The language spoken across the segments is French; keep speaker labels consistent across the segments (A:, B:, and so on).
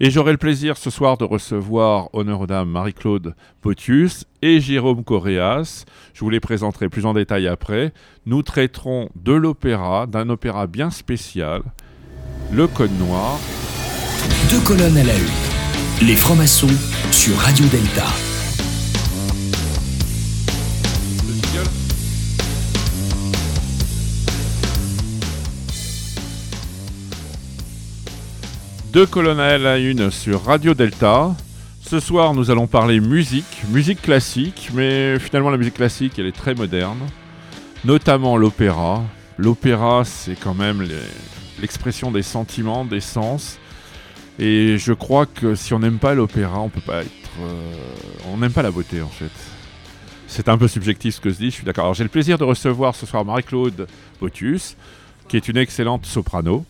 A: Et j'aurai le plaisir ce soir de recevoir honneur aux dames Marie-Claude Potius et Jérôme Correas. Je vous les présenterai plus en détail après. Nous traiterons de l'opéra, d'un opéra bien spécial, Le Code Noir.
B: Deux colonnes à la une. Les francs-maçons sur Radio Delta.
A: Deux colonnes à une sur Radio Delta. Ce soir, nous allons parler musique, musique classique, mais finalement la musique classique, elle est très moderne, notamment l'opéra. L'opéra, c'est quand même l'expression des sentiments, des sens. Et je crois que si on n'aime pas l'opéra, on peut pas être. euh, on n'aime pas la beauté en fait. C'est un peu subjectif ce que je dis, je suis d'accord. Alors j'ai le plaisir de recevoir ce soir Marie-Claude Botius, qui est une excellente soprano.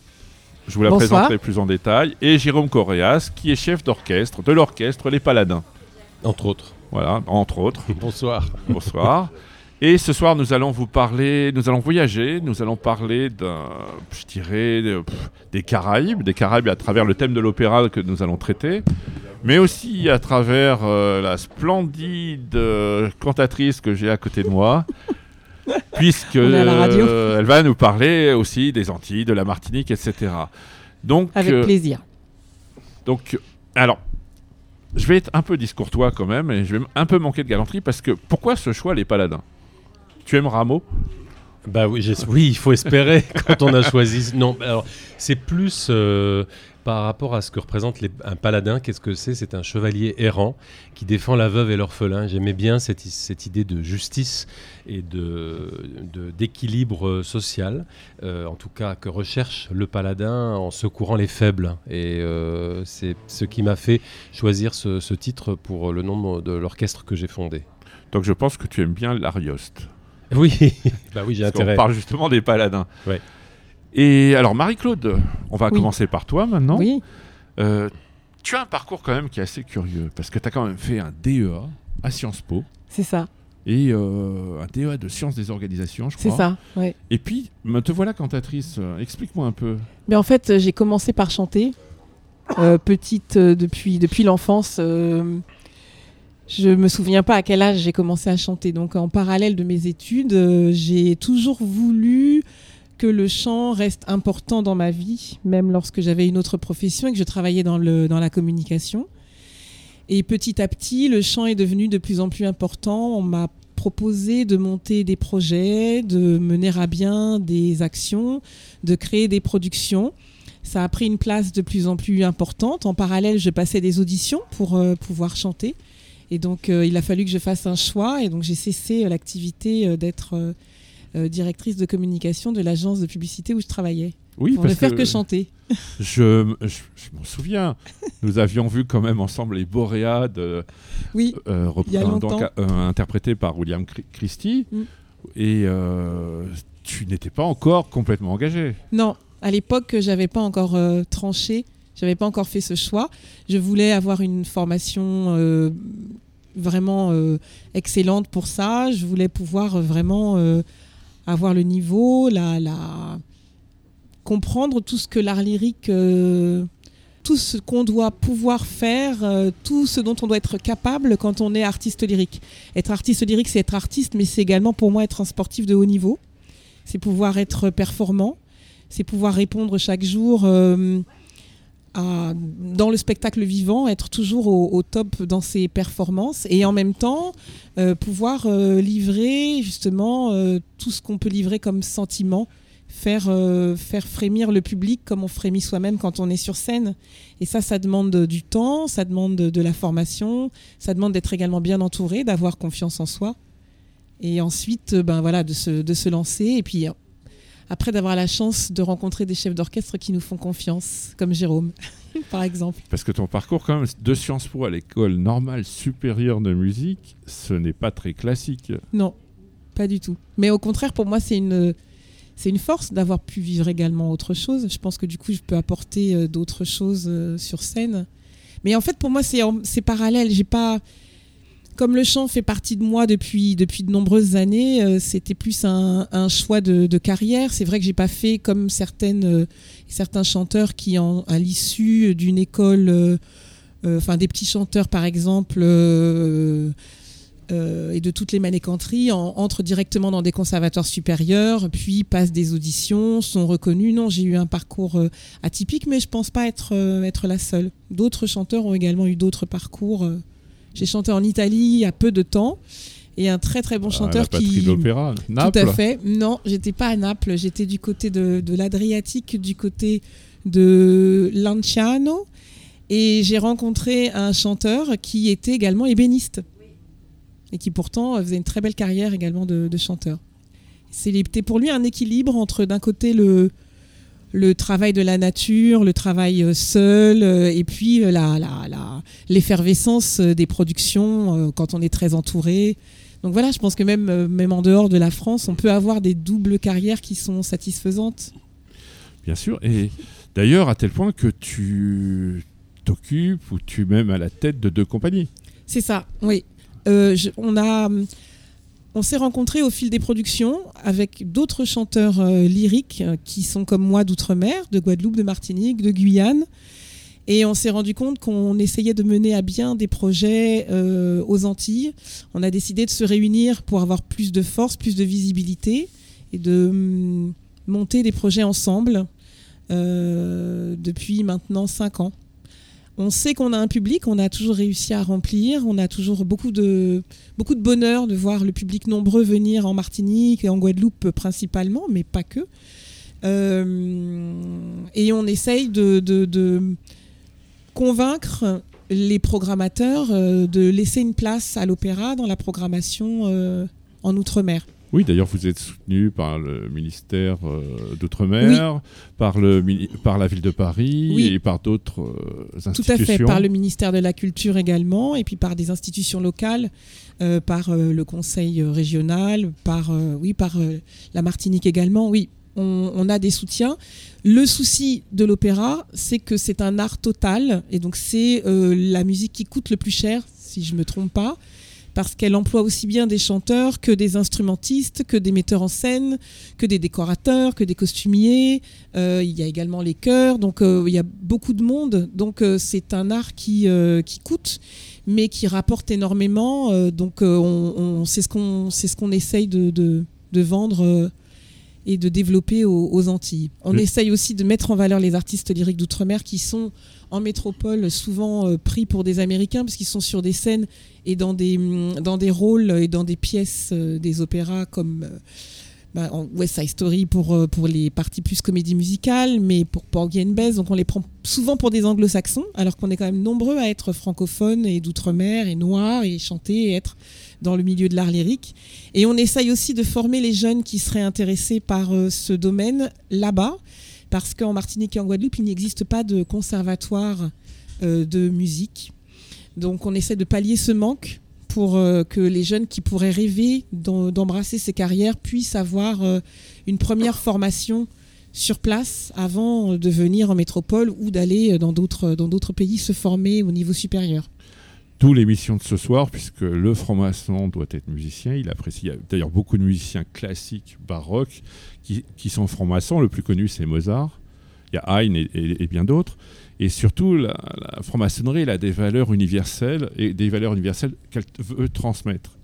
A: Je vous la
C: Bonsoir.
A: présenterai plus en détail. Et Jérôme Correas, qui est chef d'orchestre de l'orchestre Les Paladins.
D: Entre autres.
A: Voilà, entre autres.
D: Bonsoir.
A: Bonsoir. Et ce soir, nous allons vous parler, nous allons voyager, nous allons parler d'un, je dirais, de- pff, des Caraïbes, des Caraïbes à travers le thème de l'opéra que nous allons traiter, mais aussi à travers euh, la splendide euh, cantatrice que j'ai à côté de moi, puisque euh, elle va nous parler aussi des Antilles, de la Martinique, etc. Donc,
C: Avec
A: euh,
C: plaisir.
A: donc, alors, je vais être un peu discourtois quand même, et je vais un peu manquer de galanterie, parce que pourquoi ce choix, les paladins? Tu aimes Rameau?
D: Bah oui, j'ai- oui, il faut espérer quand on a choisi. Non, alors c'est plus euh, par rapport à ce que représente les- un paladin. Qu'est-ce que c'est? C'est un chevalier errant qui défend la veuve et l'orphelin. J'aimais bien cette, cette idée de justice et de de- d'équilibre social, euh, en tout cas que recherche le paladin en secourant les faibles. Et euh, c'est ce qui m'a fait choisir ce, ce titre pour le nom de l'orchestre que j'ai fondé.
A: Donc je pense que tu aimes bien l'Arioste.
D: Oui, bah oui, j'ai intérêt.
A: parle justement des paladins.
D: Ouais.
A: Et alors, Marie-Claude, on va
C: Oui.
A: commencer par toi maintenant.
C: oui,
A: Euh, tu as un parcours quand même qui est assez curieux, parce que tu as quand même fait un DEA à Sciences Po,
C: c'est ça.
A: et euh, un DEA de sciences des organisations, je crois.
C: C'est ça. Ouais.
A: Et puis, me- te voilà cantatrice. Euh, Explique-moi un peu.
C: Mais en fait, j'ai commencé par chanter. euh, petite depuis, depuis l'enfance. je me souviens pas à quel âge j'ai commencé à chanter. Donc en parallèle de mes études, j'ai toujours voulu que le chant reste important dans ma vie, même lorsque j'avais une autre profession et que je travaillais dans, le, dans la communication. Et petit à petit, le chant est devenu de plus en plus important. On m'a proposé de monter des projets, de mener à bien des actions, de créer des productions. Ça a pris une place de plus en plus importante. En parallèle, je passais des auditions pour euh, pouvoir chanter. Et donc, euh, il a fallu que je fasse un choix. Et donc, j'ai cessé euh, l'activité d'être directrice de communication de l'agence de publicité où je travaillais.
A: Oui,
C: pour ne faire que chanter.
A: Je, je, je m'en souviens. Nous avions vu quand même ensemble les Boréades, euh,
C: Oui,
A: euh, euh, euh, interprétés par William Christie.
C: Mm.
A: Et euh, tu n'étais pas encore complètement engagé.
C: Non, à l'époque, j'avais pas encore euh, tranché, j'avais pas encore fait ce choix. Je voulais avoir une formation euh, vraiment euh, excellente pour ça. Je voulais pouvoir euh, vraiment euh, avoir le niveau, la, comprendre tout ce que l'art lyrique, euh, tout ce qu'on doit pouvoir faire, euh, tout ce dont on doit être capable quand on est artiste lyrique. Être artiste lyrique, c'est être artiste, mais c'est également pour moi être un sportif de haut niveau. C'est pouvoir être performant c'est pouvoir répondre chaque jour euh, dans le spectacle vivant, être toujours au, top dans ses performances et en même temps euh, pouvoir euh, livrer justement euh, tout ce qu'on peut livrer comme sentiment, faire, faire frémir le public comme on frémit soi-même quand on est sur scène. Et ça, ça demande du temps, ça demande de, la formation, ça demande d'être également bien entouré, d'avoir confiance en soi. Et ensuite, ben voilà, de se, de se lancer. Et puis après d'avoir la chance de rencontrer des chefs d'orchestre qui nous font confiance, comme Jérôme. par exemple.
A: Parce que ton parcours, quand même, de Sciences Po à l'école normale supérieure de musique, ce n'est pas très classique.
C: Non, pas du tout. Mais au contraire, pour moi, c'est une, c'est une force d'avoir pu vivre également autre chose. Je pense que du coup, je peux apporter euh, d'autres choses euh, sur scène. Mais en fait, pour moi, c'est, c'est parallèle. J'ai pas comme le chant fait partie de moi depuis, depuis de nombreuses années, euh, c'était plus un, choix de, carrière. C'est vrai que j'ai pas fait comme certaines, euh, certains chanteurs qui, à l'issue d'une école, euh, enfin des petits chanteurs par exemple, et de toutes les manécanteries, entrent directement dans des conservatoires supérieurs, puis passent des auditions, sont reconnus. Non, j'ai eu un parcours atypique, mais je pense pas être, être la seule. D'autres chanteurs ont également eu d'autres parcours. J'ai chanté en Italie il y a peu de temps. Et un très très bon ah, chanteur
A: la
C: qui.
A: l'opéra, Naples.
C: Tout à fait. Non, j'étais pas à Naples. J'étais du côté de, de l'Adriatique, du côté de Lanciano. Et j'ai rencontré un chanteur qui était également ébéniste. Et qui pourtant faisait une très belle carrière également de, de chanteur. C'était pour lui un équilibre entre d'un côté le, le travail de la nature, le travail euh, seul, euh, et puis euh, la, l'effervescence des productions quand on est très entouré. Donc voilà, je pense que même, même en dehors de la France, on peut avoir des doubles carrières qui sont satisfaisantes.
A: Bien sûr, et d'ailleurs à tel point que tu t'occupes ou tu es même à la tête de deux compagnies.
C: C'est ça, oui. on a on s'est rencontrés au fil des productions avec d'autres chanteurs euh, lyriques euh, qui sont comme moi d'outre-mer, de Guadeloupe, de Martinique, de Guyane. Et on s'est rendu compte qu'on essayait de mener à bien des projets euh, aux Antilles. On a décidé de se réunir pour avoir plus de force, plus de visibilité et de hum, monter des projets ensemble depuis maintenant cinq ans on sait qu'on a un public, on a toujours réussi à remplir, on a toujours beaucoup de, de bonheur de voir le public nombreux venir en Martinique et en Guadeloupe principalement, mais pas que. Euh, et on essaye de, convaincre les programmateurs euh, de laisser une place à l'opéra dans la programmation euh, en Outre-mer.
A: Oui, d'ailleurs, vous êtes soutenu par le ministère euh, d'Outre-mer, par, le, par la ville de Paris et par d'autres institutions.
C: Euh, Tout à fait, par le ministère de la Culture également, et puis par des institutions locales, euh, par le conseil régional, par, oui, par la Martinique également. Oui, on, on, a des soutiens. Le souci de l'opéra, c'est que c'est un art total, et donc c'est la musique qui coûte le plus cher, si je ne me trompe pas parce qu'elle emploie aussi bien des chanteurs que des instrumentistes, que des metteurs en scène, que des décorateurs, que des costumiers. Euh, il y a également les chœurs, donc euh, il y a beaucoup de monde. Donc euh, c'est un art qui, qui coûte, mais qui rapporte énormément. donc on, c'est ce qu'on ce essaye de, de vendre et de développer aux, Antilles. On essaye aussi de mettre en valeur les artistes lyriques d'outre-mer qui sont en métropole souvent euh, pris pour des Américains parce qu'ils sont sur des scènes et dans des, mm, dans des rôles et dans des pièces euh, des opéras comme euh, bah, West Side Story pour, pour les parties plus comédie musicale, mais pour Porgy and Bess, donc on les prend souvent pour des anglo-saxons, alors qu'on est quand même nombreux à être francophones et d'outre-mer et noirs et chanter et être dans le milieu de l'art lyrique. Et on essaye aussi de former les jeunes qui seraient intéressés par ce domaine là-bas parce qu'en Martinique et en Guadeloupe, il n'existe pas de conservatoire euh, de musique. Donc on essaie de pallier ce manque pour euh, que les jeunes qui pourraient rêver d'embrasser ces carrières puissent avoir euh, une première formation sur place avant de venir en métropole ou d'aller dans d'autres pays se former au niveau supérieur.
A: D'où l'émission de ce soir, puisque le franc-maçon doit être musicien. Il apprécie d'ailleurs beaucoup de musiciens classiques, baroques, qui, sont francs-maçons. Le plus connu, c'est Mozart. Il y a Haydn et, bien d'autres. Et surtout, la, franc-maçonnerie, elle a des valeurs universelles et des valeurs universelles qu'elle veut transmettre.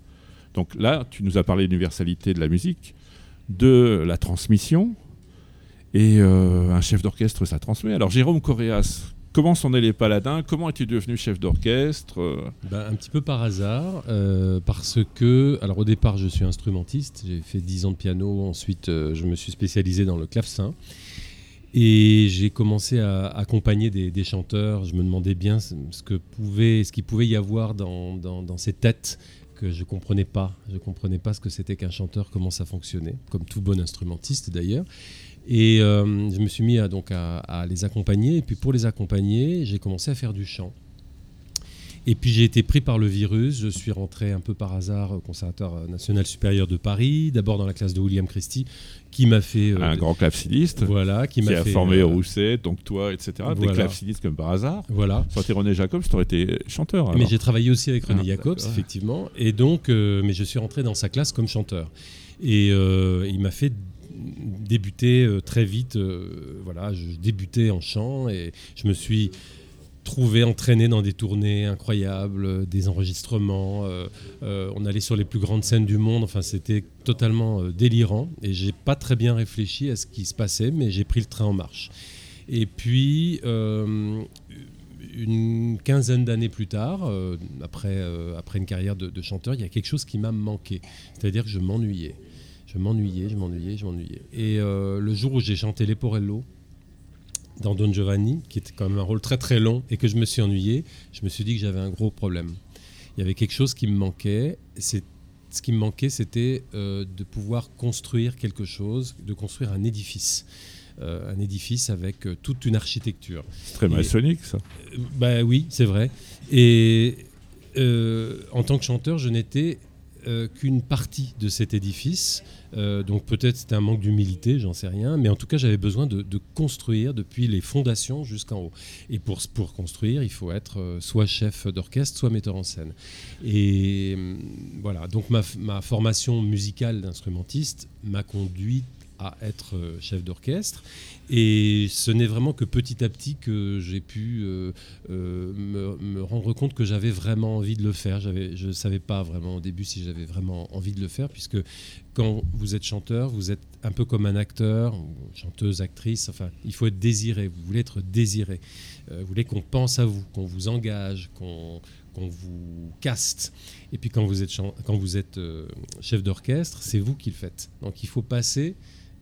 A: Donc là, tu nous as parlé de l'universalité de la musique, de la transmission, et euh, un chef d'orchestre, ça transmet. Alors Jérôme Coréas, Comment sont nés les Paladins? Comment es-tu devenu chef d'orchestre?
D: Ben, Un petit peu par hasard, euh, parce que, alors au départ, je suis instrumentiste, j'ai fait 10 ans de piano, ensuite euh, je me suis spécialisé dans le clavecin. Et j'ai commencé à accompagner des, chanteurs. Je me demandais bien ce que pouvait, ce qu'il pouvait y avoir dans, ces têtes que je comprenais pas. Je comprenais pas ce que c'était qu'un chanteur, comment ça fonctionnait, comme tout bon instrumentiste d'ailleurs. Et euh, je me suis mis à, donc à, les accompagner. Et puis pour les accompagner, j'ai commencé à faire du chant. Et puis j'ai été pris par le virus. Je suis rentré un peu par hasard au Conservatoire national supérieur de Paris, d'abord dans la classe de William Christie, qui m'a fait
A: euh, un grand claveciniste.
D: Voilà, qui,
A: m'a
D: fait,
A: formé euh, Rousset, donc toi, etc. Des clavecinistes comme par hasard.
D: Voilà.
A: Sans René Jacobs, tu aurais été chanteur.
D: Mais j'ai travaillé aussi avec René ah, Jacobs, effectivement. Et donc, mais je suis rentré dans sa classe comme chanteur. Et il m'a fait débuté euh, très vite. Euh, voilà, je débutais en chant et je me suis trouvé entraîné dans des tournées incroyables, euh, des enregistrements. on allait sur les plus grandes scènes du monde. Enfin, c'était totalement délirant et j'ai pas très bien réfléchi à ce qui se passait, mais j'ai pris le train en marche. Et puis. une quinzaine d'années plus tard, après, après une carrière de, chanteur, il y a quelque chose qui m'a manqué. C'est-à-dire que je m'ennuyais je m'ennuyais, je m'ennuyais, je m'ennuyais. Et euh, le jour où j'ai chanté Leporello dans Don Giovanni, qui était quand même un rôle très très long, et que je me suis ennuyé, je me suis dit que j'avais un gros problème. Il y avait quelque chose qui me manquait. C'est ce qui me manquait, c'était euh, de pouvoir construire quelque chose, de construire un édifice. Euh, un édifice avec toute une architecture.
A: C'est très maçonnique, ça.
D: bah oui, c'est vrai. Et en tant que chanteur, je n'étais qu'une partie de cet édifice. Euh, donc peut-être c'était un manque d'humilité, j'en sais rien, mais en tout cas j'avais besoin de, construire depuis les fondations jusqu'en haut. Et pour, construire, il faut être euh, soit chef d'orchestre, soit metteur en scène. Et voilà, donc ma formation musicale d'instrumentiste m'a conduit à être euh, chef d'orchestre. Et ce n'est vraiment que petit à petit que j'ai pu euh, euh, me, rendre compte que j'avais vraiment envie de le faire. Je ne savais pas vraiment au début si j'avais vraiment envie de le faire, puisque quand vous êtes chanteur, vous êtes un peu comme un acteur, chanteuse, actrice, enfin, il faut être désiré, vous voulez être désiré. vous voulez qu'on pense à vous, qu'on vous engage, qu'on vous caste. Et puis quand vous êtes, quand vous êtes chef d'orchestre, c'est vous qui le faites. Donc il faut passer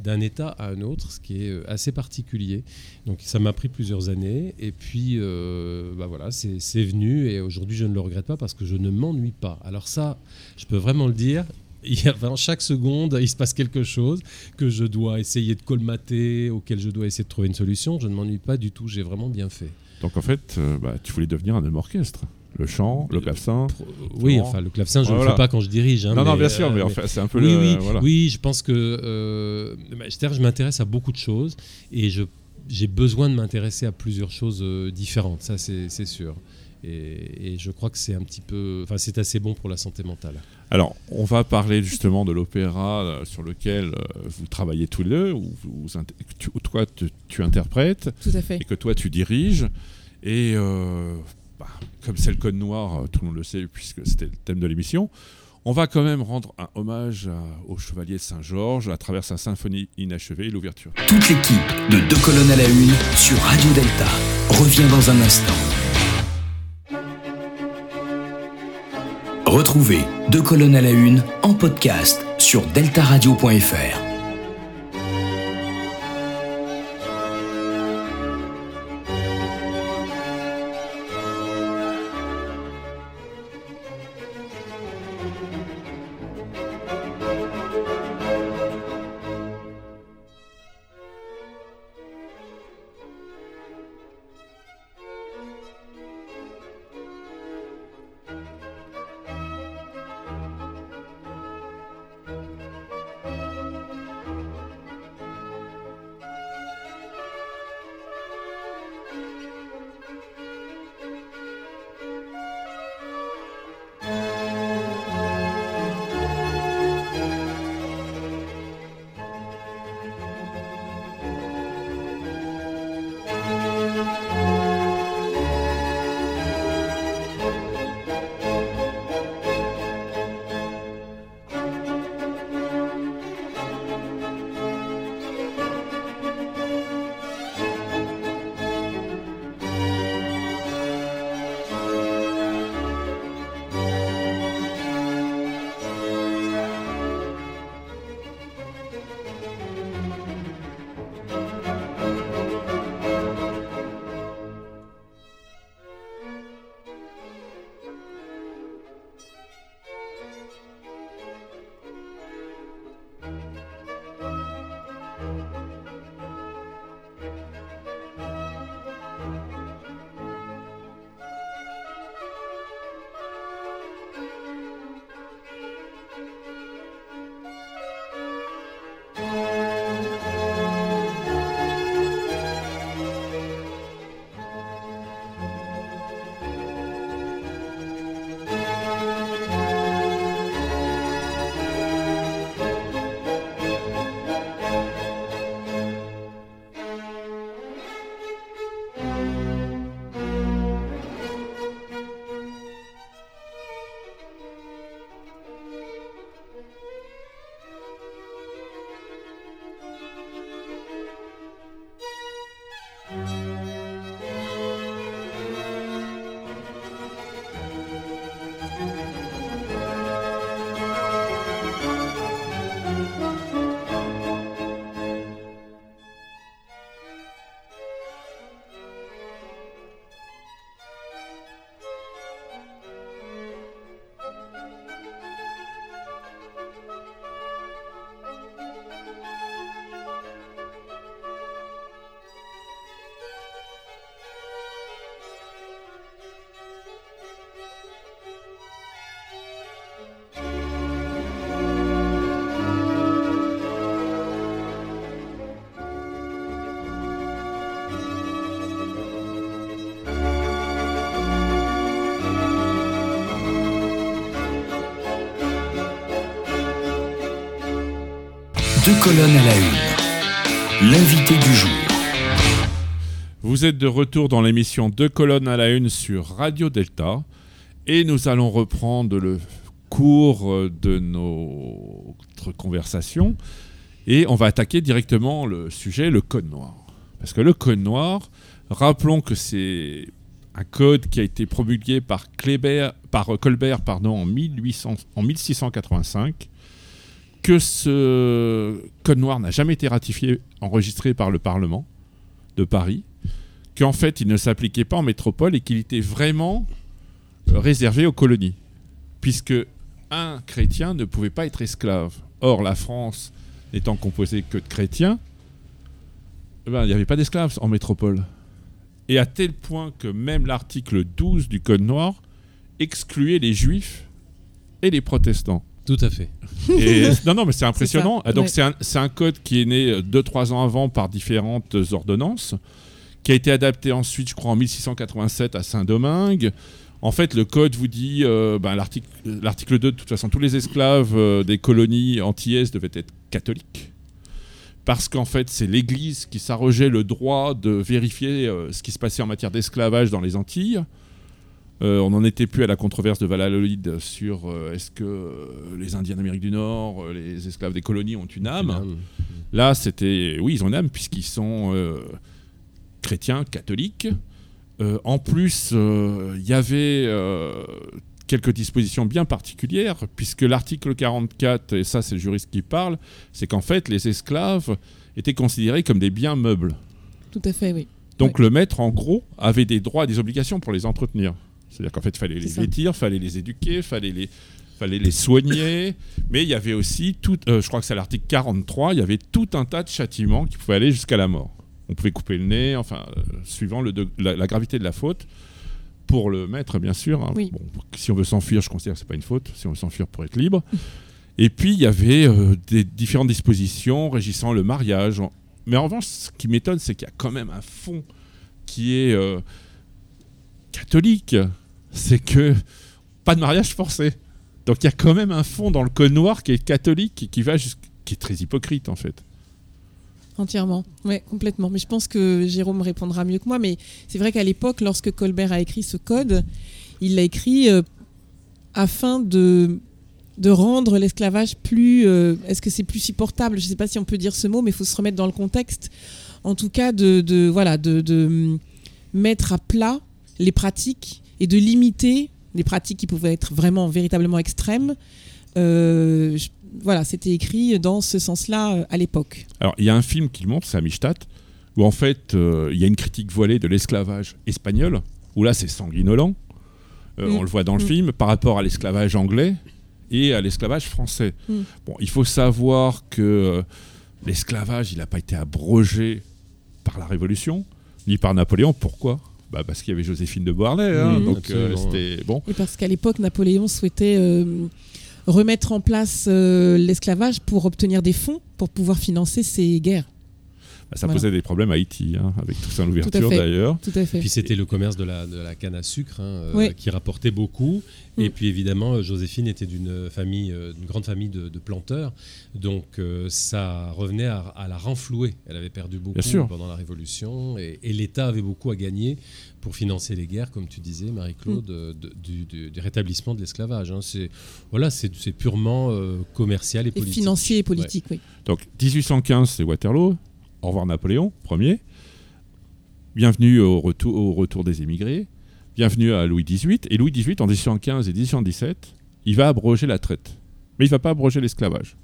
D: d'un état à un autre, ce qui est euh, assez particulier. Donc ça m'a pris plusieurs années, et puis euh, bah voilà, c'est venu, et aujourd'hui je ne le regrette pas parce que je ne m'ennuie pas. Alors ça, je peux vraiment le dire, il y a, chaque seconde, il se passe quelque chose que je dois essayer de colmater, auquel je dois essayer de trouver une solution. Je ne m'ennuie pas du tout, j'ai vraiment bien fait.
A: Donc en fait, euh, bah, tu voulais devenir un homme orchestre le chant, le clavecin.
D: Oui, enfin le clavecin, je ne le fais pas quand je dirige. Hein,
A: non, non, bien sûr, mais, euh, c'est un peu
D: oui,
A: le,
D: oui, oui, je pense que euh, je m'intéresse à beaucoup de choses et j'ai besoin de m'intéresser à plusieurs choses euh, différentes, ça c'est sûr. Et, je crois que c'est un petit peu, enfin c'est assez bon pour la santé mentale.
A: Alors, on va parler justement de l'opéra euh, sur lequel vous travaillez tous les deux, ou toi tu, interprètes,
C: Tout à fait.
A: et que toi tu diriges. Et comme c'est le code noir, euh, tout le monde le sait puisque c'était le thème de l'émission, on va quand même rendre un hommage au chevalier Saint-Georges à travers sa symphonie inachevée et l'ouverture.
B: Toute l'équipe de Deux colonnes à la une sur Radio Delta revient dans un instant. Retrouvez Deux colonnes à la une en podcast sur deltaradio.fr. Deux colonnes à la une. L'invité du jour.
A: Vous êtes de retour dans l'émission Deux colonnes à la une sur Radio Delta et nous allons reprendre le cours de notre conversation et on va attaquer directement le sujet, le code noir. Parce que le code noir, rappelons que c'est un code qui a été promulgué par, par Colbert pardon, en, 1800, en 1685 que ce code noir n'a jamais été ratifié, enregistré par le Parlement de Paris, qu'en fait il ne s'appliquait pas en métropole et qu'il était vraiment euh, réservé aux colonies, puisque un chrétien ne pouvait pas être esclave. Or, la France n'étant composée que de chrétiens, eh ben, il n'y avait pas d'esclaves en métropole. Et à tel point que même l'article 12 du Code noir excluait les juifs et les protestants.
D: Tout à fait.
A: non, non, mais c'est impressionnant. Donc, c'est un, code qui est né 2-3 ans avant par différentes ordonnances, qui a été adapté ensuite, je crois, en 1687 à Saint-Domingue. En fait, le code vous dit, euh, ben, l'article 2, de toute façon, tous les esclaves euh, des colonies antillaises devaient être catholiques. Parce qu'en fait, c'est l'Église qui s'arrogeait le droit de vérifier euh, ce qui se passait en matière d'esclavage dans les Antilles. Euh, on n'en était plus à la controverse de Valladolid sur euh, est-ce que les Indiens d'Amérique du Nord, euh, les esclaves des colonies ont une âme. Là, c'était oui, ils ont une âme puisqu'ils sont chrétiens, catholiques. en plus, il y avait quelques dispositions bien particulières, puisque l'article 44, et ça c'est le juriste qui parle, c'est qu'en fait les esclaves étaient considérés comme des biens meubles.
C: Tout à fait, oui.
A: Donc le maître, en gros, avait des droits et des obligations pour les entretenir. C'est-à-dire qu'en fait, il fallait les vêtir, il fallait les éduquer, il fallait les, fallait les soigner. mais il y avait aussi tout, euh, je crois que c'est l'article 43, il y avait tout un tas de châtiments qui pouvaient aller jusqu'à la mort. On pouvait couper le nez, enfin, euh, suivant le la, gravité de la faute. Pour le maître, bien sûr. Hein. si on veut s'enfuir, je considère que ce n'est pas une faute. Si on veut s'enfuir pour être libre. Et puis, il y avait euh, des différentes dispositions régissant le mariage. Mais en revanche, ce qui m'étonne, c'est qu'il y a quand même un fond qui est catholique c'est que pas de mariage forcé. Donc il y a quand même un fond dans le code noir qui est catholique et qui va qui est très hypocrite en fait.
C: Entièrement, oui, complètement. Mais je pense que Jérôme répondra mieux que moi. Mais c'est vrai qu'à l'époque, lorsque Colbert a écrit ce code, il l'a écrit euh, afin de, de rendre l'esclavage plus. Euh, est-ce que c'est plus supportable? Je ne sais pas si on peut dire ce mot, mais il faut se remettre dans le contexte. En tout cas, de, de voilà, de, de hum, mettre à plat les pratiques et de limiter les pratiques qui pouvaient être vraiment véritablement extrêmes. Euh, voilà, c'était écrit dans ce sens-là euh, à l'époque.
A: Alors, il y a un film qui le montre, c'est Amistad, où en fait, euh, il y a une critique voilée de l'esclavage espagnol, où là, c'est sanguinolent. Mm. On le voit dans le mm. film, par rapport à l'esclavage anglais et à l'esclavage français. Mm. Bon, il faut savoir que l'esclavage, il n'a pas été abrogé par la Révolution, ni par Napoléon. Pourquoi? Bah parce qu'il y avait Joséphine de Beauharnais. Hein, donc euh, c'était bon.
C: Et parce qu'à l'époque, Napoléon souhaitait euh, remettre en place euh, l'esclavage pour obtenir des fonds pour pouvoir financer ses guerres.
A: Ça posait des problèmes à Haïti, hein, avec toute son ouverture d'ailleurs.
D: Puis c'était le commerce de la, de la canne à sucre hein, qui rapportait beaucoup. Et mm. puis évidemment, Joséphine était d'une famille, d'une grande famille de, planteurs, donc ça revenait à, la renflouer. Elle avait perdu beaucoup pendant la Révolution, et, et l'État avait beaucoup à gagner pour financer les guerres, comme tu disais, Marie-Claude, mm. du, rétablissement de l'esclavage. Hein. C'est voilà, c'est purement euh, commercial et, politique.
C: Financier et politique, oui.
A: Donc 1815, c'est Waterloo. Au revoir Napoléon, premier. Bienvenue au retour, au retour des émigrés. Bienvenue à Louis XVIII. Et Louis XVIII, en 1815 et 1817, il va abroger la traite. Mais il ne va pas abroger l'esclavage.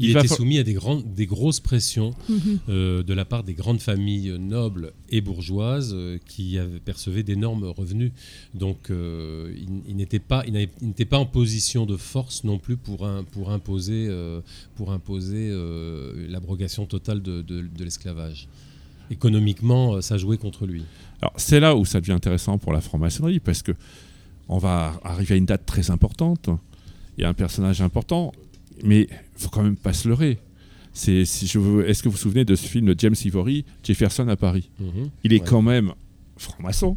D: Il, était soumis à des, grandes, des grosses pressions mhm. euh, de la part des grandes familles nobles et bourgeoises euh, qui avaient, percevaient d'énormes revenus. Donc euh, il, n'était pas, il n'était pas en position de force non plus pour, un, pour imposer, pour imposer l'abrogation totale de, de, l'esclavage. Économiquement, ça jouait contre lui.
A: Alors c'est là où ça devient intéressant pour la franc-maçonnerie parce que on va arriver à une date très importante. Il y a un personnage important mais faut quand même pas se leurrer. C'est, si je veux, est-ce que vous vous souvenez de ce film de James Ivory, Jefferson à Paris? Mhm. Il est quand même franc-maçon.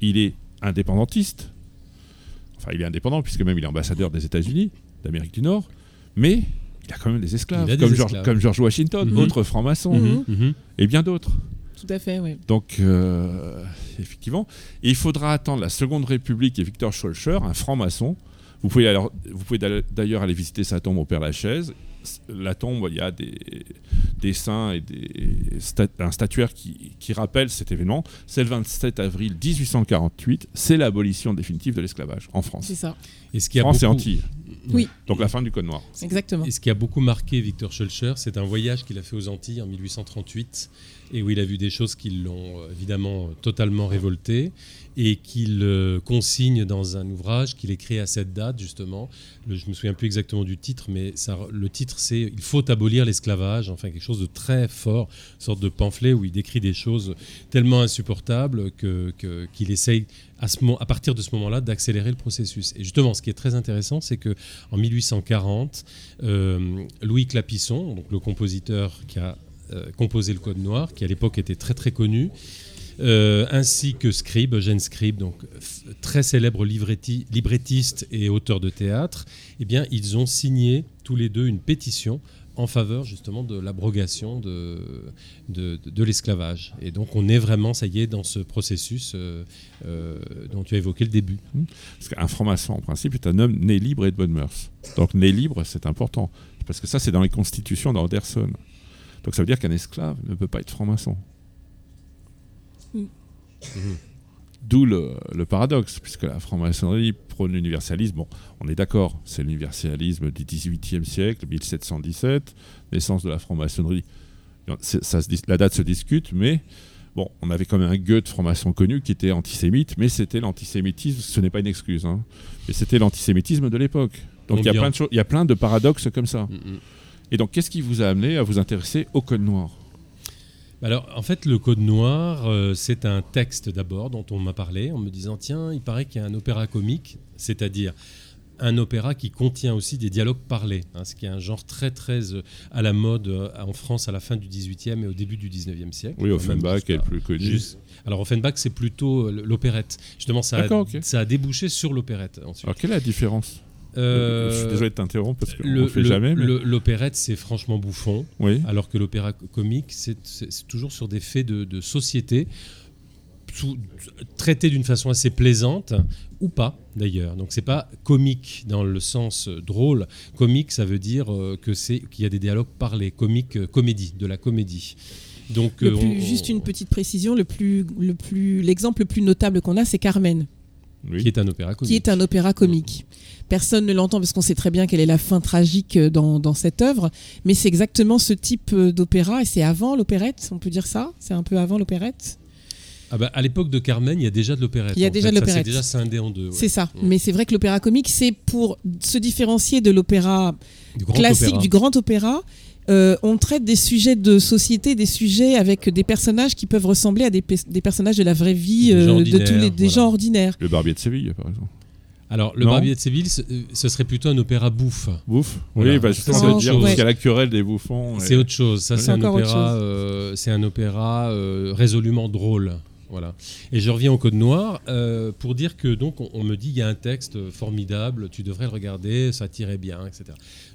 A: Il est indépendantiste. Enfin, il est indépendant puisque même il est ambassadeur des États-Unis, d'Amérique du Nord. Mais il y a quand même des esclaves,
D: des
A: comme, George,
D: esclaves.
A: comme George Washington,
D: Mhm.
A: autre franc-maçon,
C: Mhm.
D: Mhm.
A: et bien d'autres.
C: Tout à fait, oui.
A: Donc, euh, effectivement, et il faudra attendre la Seconde République et Victor Schœlcher, un franc-maçon. Vous pouvez, alors, vous pouvez d'ailleurs aller visiter sa tombe au Père Lachaise. La tombe, il y a des dessins et des stat- un statuaire qui, qui rappelle cet événement. C'est le 27 avril 1848. C'est l'abolition définitive de l'esclavage en France.
C: C'est ça,
D: Et ce qui a
A: France et Antilles.
C: Oui.
A: Donc la fin du Code Noir.
C: exactement.
D: Et ce qui a beaucoup marqué Victor Schulcher, c'est un voyage qu'il a fait aux Antilles en 1838 et où il a vu des choses qui l'ont euh, évidemment totalement révolté et qu'il euh, consigne dans un ouvrage qu'il écrit à cette date justement. Le- je me souviens plus exactement du titre, mais le titre c'est Il faut abolir l'esclavage, enfin quelque chose de très fort, une sorte de pamphlet où il décrit des choses tellement insupportables que- qu'il essaye à, partir de ce moment-là d'accélérer le processus. Et justement, ce qui est très intéressant, c'est que en 1840, euh, Louis Clapisson, donc le compositeur qui a composé le Code Noir, qui à l'époque était très très connu, euh, ainsi que Scribe, Eugène Scribe, donc très célèbre librettiste et auteur de théâtre, eh bien, ils ont signé tous les deux une pétition en faveur justement de l'abrogation de, de, l'esclavage. Et donc on est vraiment, ça y est, dans ce processus euh, euh, dont tu as évoqué le début.
A: Parce qu'un franc-maçon, en principe, est un homme né libre et de bonne mœurs. Donc né libre, c'est important. Parce que ça, c'est dans les constitutions d'Anderson. Donc ça veut dire qu'un esclave ne peut pas être franc-maçon.
C: Mm.
A: D'où le, le paradoxe, puisque la franc-maçonnerie prône l'universalisme. Bon, on est d'accord, c'est l'universalisme du XVIIIe siècle, 1717, naissance de la franc-maçonnerie. Ça se la date se discute, mais bon, on avait quand même un Goethe franc-maçon connu qui était antisémite, mais c'était l'antisémitisme, ce n'est pas une excuse, hein, mais c'était l'antisémitisme de l'époque. Donc il y, a
D: Ambiant.
A: plein de choses- il y a plein de paradoxes comme ça.
D: Mhm.
A: Et donc, qu'est-ce qui vous a amené à vous intéresser au Code Noir?
D: Alors, en fait, le Code Noir, euh, c'est un texte d'abord dont on m'a parlé en me disant tiens, il paraît qu'il y a un opéra comique, c'est-à-dire un opéra qui contient aussi des dialogues parlés, hein, ce qui est un genre très très euh, à la mode euh, en France à la fin du XVIIIe et au début du XIXe siècle.
A: Oui, Offenbach est plus connu.
D: juste- Alors Offenbach, c'est plutôt l'opérette. Justement, ça a,
A: D'accord, ok.
D: ça a débouché sur l'opérette ensuite.
A: Alors, quelle est la différence?
D: Euh,
A: Je suis désolé de t'interrompre parce qu'on ne fait
D: le-
A: jamais. mais-
D: le- L'opérette, c'est franchement bouffon.
A: Oui.
D: Alors que l'opéra co- comique, c'est toujours sur des faits de, de société, traités d'une façon assez plaisante, ou pas d'ailleurs. Donc c'est pas comique dans le sens euh, drôle. Comique, ça veut dire euh, que c'est qu'il y a des dialogues parlés. Comique, euh, comédie, de la comédie. Donc
C: Le
D: euh,
C: plus-
D: on-
C: juste une petite précision, le plus, le plus, l'exemple le plus notable qu'on a, c'est Carmen,
A: oui.
D: qui est un opéra comique.
C: qui est un opéra comique. Personne ne l'entend parce qu'on sait très bien quelle est la fin tragique euh, dans, dans cette œuvre, mais c'est exactement ce type euh, d'opéra et c'est avant l'opérette, on peut dire ça? C'est un peu avant l'opérette?
D: Ah bah, à l'époque de Carmen, il y a déjà de l'opérette.
C: Il y a déjà
D: fait.
C: de
D: Ça,
C: l'opérette.
D: C'est déjà scindé en deux. ouais.
C: C'est ça.
D: Mm.
C: Mais c'est vrai que l'opéra comique, c'est pour se différencier de l'opéra classique,
D: opéra.
C: du grand opéra. Euh, on traite des sujets de société, des sujets avec des personnages qui peuvent ressembler à des, pe- des personnages de la vraie vie,
D: Des gens
C: euh, de tous les
D: ordinaires,
C: des
D: voilà.
C: gens ordinaires.
A: Le Barbier de Séville, par exemple.
D: Alors, le
A: Non.
D: Barbier de Séville, ce euh, ce serait plutôt un opéra bouffe.
A: Bouffe
D: Voilà.
A: Oui, bah, justement,
C: C'est
A: ça veut
C: autre
A: dire parce qu'il y a la querelle des bouffons.
D: C'est autre chose. Ça,
A: C'est
D: c'est un
C: encore autre
D: opéra.
C: chose.
D: euh, c'est un opéra euh, résolument drôle. Voilà. Et je reviens au Code Noir euh, pour dire que donc on, on me dit il y a un texte formidable, tu devrais le regarder, ça tirait bien, etc.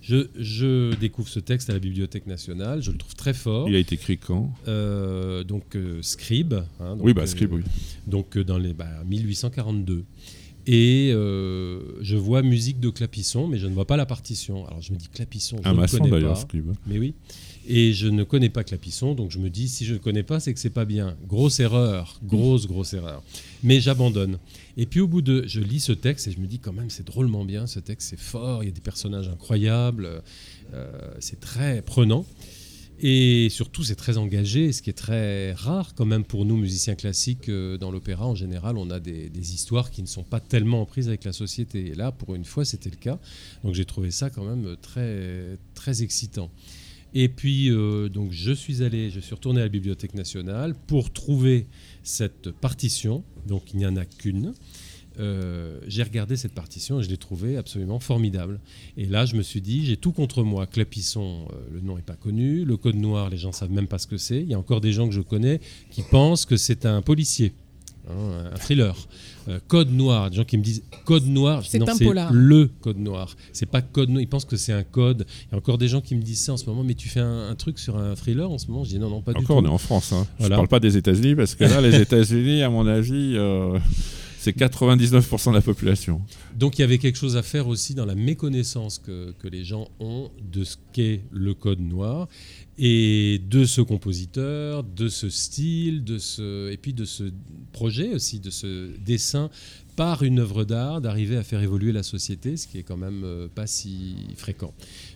D: Je, je découvre ce texte à la Bibliothèque nationale, je le trouve très fort.
A: Il a été écrit quand?
D: Euh, donc euh, Scribe. hein, donc,
A: Oui, bah, Scribe, oui.
D: donc dans les bah, 1842. Et euh, je vois musique de Clapisson, mais je ne vois pas la partition. Alors je me dis Clapisson, je
A: Un
D: ne connais
A: d'ailleurs,
D: pas.
A: Scribe.
D: Mais oui. Et je ne connais pas Clapisson, donc je me dis, si je ne connais pas, c'est que c'est pas bien. Grosse erreur, grosse, grosse erreur. Mais j'abandonne. Et puis au bout de... Je lis ce texte et je me dis, quand même, c'est drôlement bien, ce texte, c'est fort, il y a des personnages incroyables, euh, c'est très prenant. Et surtout, c'est très engagé, ce qui est très rare quand même pour nous, musiciens classiques, euh, dans l'opéra. En général, on a des, histoires qui ne sont pas tellement en prise avec la société. Et là, pour une fois, c'était le cas. Donc j'ai trouvé ça quand même très, très excitant. Et puis, euh, donc, je suis allé, je suis retourné à la Bibliothèque nationale pour trouver cette partition. Donc, il n'y en a qu'une. Euh, j'ai regardé cette partition et je l'ai trouvée absolument formidable. Et là, je me suis dit, j'ai tout contre moi. Clapisson, euh, le nom n'est pas connu. Le Code Noir, les gens savent même pas ce que c'est. Il y a encore des gens que je connais qui pensent que c'est un policier. Hein, un thriller. Euh, code noir, des gens qui me disent code noir,
C: C'est
D: le code noir. C'est pas code noir, ils pensent que c'est un code. Il y a encore des gens qui me disent ça en ce moment, mais tu fais un, un truc sur un thriller en ce moment? Je dis non, non, pas du
A: Encore, on
D: tout.
A: est en France. Hein.
D: Voilà.
A: Je parle pas des États-Unis parce que là, les États-Unis, à mon avis, euh, c'est 99% de la population.
D: Donc il y avait quelque chose à faire aussi dans la méconnaissance que, que les gens ont de ce qu'est le code noir et de ce compositeur, de ce style, de ce, et puis de ce projet aussi, de ce dessin par une œuvre d'art, d'arriver à faire évoluer la société, ce qui est quand même euh, pas si fréquent.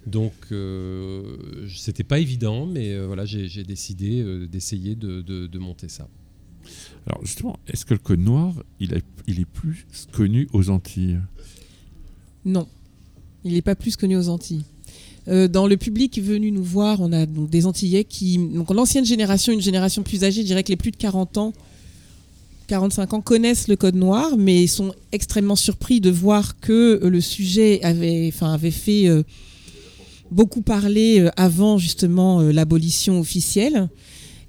D: Donc euh, c'était pas évident, mais euh, voilà, j'ai j'ai décidé euh, d'essayer de, de- de monter ça.
A: Alors justement, est-ce que le code noir, il est, il est plus connu aux Antilles?
C: Non, il n'est pas plus connu aux Antilles. Euh, dans le public venu nous voir, on a donc des Antillais qui, donc l'ancienne génération, une génération plus âgée, je dirais que les plus de 40 ans, 45 ans connaissent le code noir, mais sont extrêmement surpris de voir que euh, le sujet avait, enfin, avait fait euh, beaucoup parler avant justement l'abolition officielle.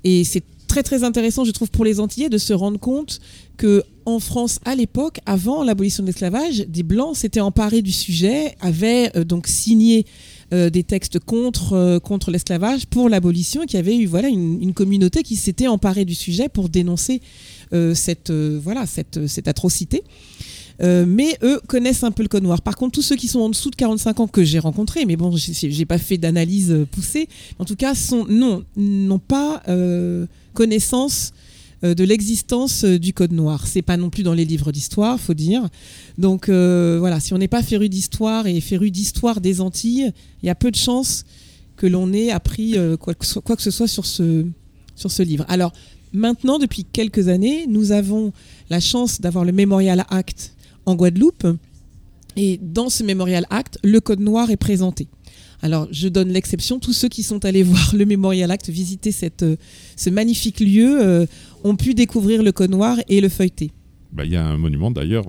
C: Et c'est très très intéressant, je trouve, pour les Antillais de se rendre compte que en France, à l'époque, avant l'abolition de l'esclavage, des Blancs s'étaient emparés du sujet, avaient donc signé euh, des textes contre, euh, contre l'esclavage pour l'abolition, qu'il y avait eu voilà, une, communauté qui s'était emparée du sujet pour dénoncer euh, cette, voilà, cette, cette atrocité. Mais eux connaissent un peu le code noir. Par contre, tous ceux qui sont en dessous de 45 ans que j'ai rencontrés, mais bon, j'ai pas fait d'analyse poussée, en tout cas, sont, non, n'ont pas connaissance de l'existence euh, du code noir. C'est pas non plus dans les livres d'histoire, faut dire. Donc euh, voilà, si on n'est pas féru d'histoire et féru d'histoire des Antilles, il y a peu de chances que l'on ait appris euh, quoi, que, ce soit sur ce, sur ce livre. Alors maintenant, depuis quelques années, nous avons la chance d'avoir le Memorial Act en Guadeloupe. Et dans ce Memorial Act, le code noir est présenté. Alors, je donne l'exception. Tous ceux qui sont allés voir le Memorial Act, visiter cette, euh, ce magnifique lieu, euh, ont pu découvrir le noir et le feuilleter.
A: Bah, Il y a un monument d'ailleurs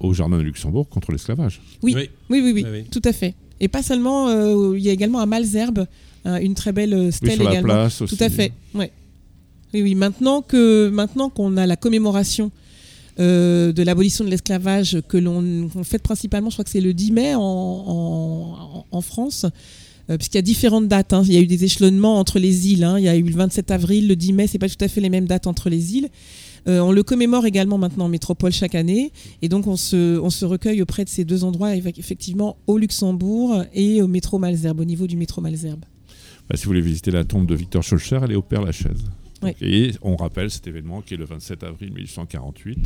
A: au Jardin de Luxembourg contre l'esclavage.
C: Oui. Oui, oui, oui,
D: Oui, oui.
C: tout à fait. Et pas seulement, euh, il y a également à Malzerbe, hein, une très belle euh,
A: Oui,
C: stèle
A: sur la
C: également.
A: place aussi.
C: Tout à fait. Ouais. Oui, oui. Maintenant que maintenant qu'on a la commémoration euh, de l'abolition de l'esclavage que l'on fête principalement, je crois que c'est le 10 mai en, en, en France. Euh, Puisqu'il y a différentes dates, hein. il y a eu des échelonnements entre les îles. hein. Il y a eu le 27 avril, le 10 mai, c'est pas tout à fait les mêmes dates entre les îles. Euh, on le commémore également maintenant en métropole chaque année, et donc on se, on se recueille auprès de ces deux endroits, eff- effectivement au Luxembourg et au métro Malzerbe, au niveau du métro Malzerbe.
A: Bah, si vous voulez visiter la tombe de Victor Schulcher, elle est au Père-Lachaise. Et on rappelle cet événement qui est le 27 avril 1848.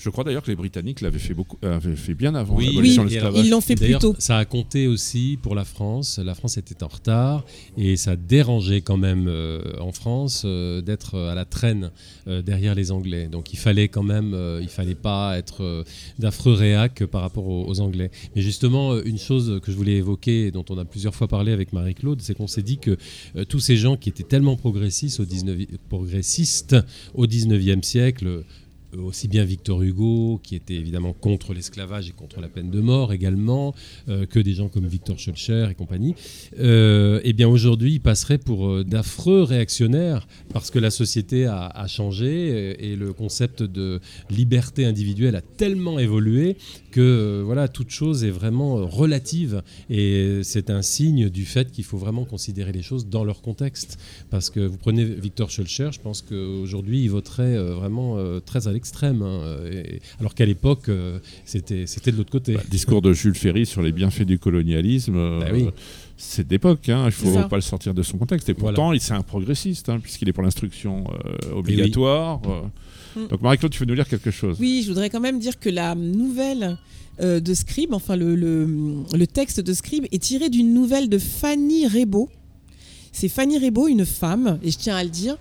A: Je crois d'ailleurs que les Britanniques l'avaient fait, beaucoup, avaient fait bien avant
D: Oui,
A: l'abolition
C: oui,
A: de l'esclavage.
C: Ils l'ont fait plus tôt.
D: ça a compté aussi pour la France. La France était en retard et ça dérangeait quand même euh, en France euh, d'être à la traîne euh, derrière les Anglais. Donc il fallait quand même, euh, il fallait pas être euh, d'affreux réac par rapport aux, aux Anglais. Mais justement, euh, une chose que je voulais évoquer et dont on a plusieurs fois parlé avec Marie-Claude, c'est qu'on s'est dit que euh, tous ces gens qui étaient tellement progressistes au 19e, progressistes au 19e siècle, euh, aussi bien Victor Hugo, qui était évidemment contre l'esclavage et contre la peine de mort également, euh, que des gens comme Victor Schulcher et compagnie, euh, eh bien aujourd'hui, ils passeraient pour euh, d'affreux réactionnaires parce que la société a, changé euh, et, le concept de liberté individuelle a tellement évolué que euh, voilà, toute chose est vraiment euh, relative et c'est un signe du fait qu'il faut vraiment considérer les choses dans leur contexte. Parce que vous prenez Victor Schulcher, je pense qu'aujourd'hui, il voterait euh, vraiment euh, très à l'extrême. hein, et- alors qu'à l'époque, euh, c'était de l'autre côté.
A: Bah, discours de Jules Ferry sur les bienfaits du colonialisme. euh,
D: Bah oui.
A: C'est d'époque, hein, il ne faut pas le sortir de son contexte. Et
D: Voilà.
A: pourtant, il c'est un progressiste, hein, puisqu'il est pour l'instruction euh, obligatoire. euh.
C: Mm.
A: Donc Marie-Claude, tu veux nous lire quelque chose?
C: Oui, je voudrais quand même dire que la nouvelle euh, de Scribe, enfin le, le, le texte de Scribe, est tiré d'une nouvelle de Fanny Rebaud. C'est Fanny Rebaud, une femme, et je tiens à le dire,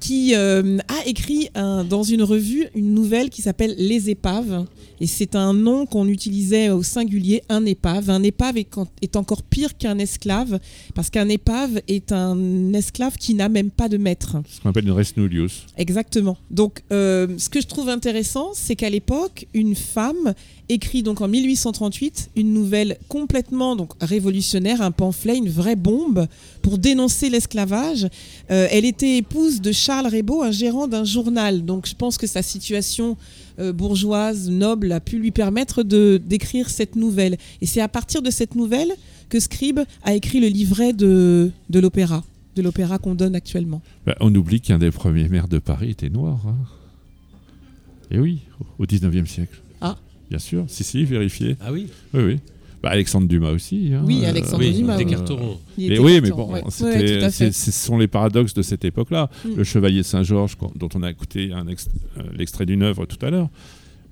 C: qui euh, a écrit un- dans une revue une nouvelle qui s'appelle Les épaves. Et c'est un nom qu'on utilisait au singulier, un épave. Un épave est, quand- est encore pire qu'un esclave, parce qu'un épave est un esclave qui n'a même pas de maître.
A: Ce qu'on appelle une res nullius.
C: Exactement. Donc, euh, ce que je trouve intéressant, c'est qu'à l'époque, une femme écrit donc en 1838 une nouvelle complètement donc révolutionnaire, un pamphlet, une vraie bombe pour dénoncer l'esclavage. Euh, elle était épouse de Charles Rebaud, un gérant d'un journal. Donc je pense que sa situation euh, bourgeoise, noble, a pu lui permettre de d'écrire cette nouvelle. Et c'est à partir de cette nouvelle que Scribe a écrit le livret de, de l'opéra, de l'opéra qu'on donne actuellement.
A: Bah, on oublie qu'un des premiers maires de Paris était noir. hein. Et oui, au 19e siècle.
C: Ah.
A: Bien sûr, si, si, vérifié.
D: Ah oui
A: Oui, oui. Bah, Alexandre Dumas aussi. hein.
C: Oui, Alexandre
D: Oui,
C: Dumas,
D: des
C: oui.
A: Mais bon,
C: ouais. Ouais,
A: ce sont les paradoxes de cette époque-là.
C: Mm.
A: Le Chevalier de Saint-Georges, dont on a écouté euh, l'extrait d'une œuvre tout à l'heure.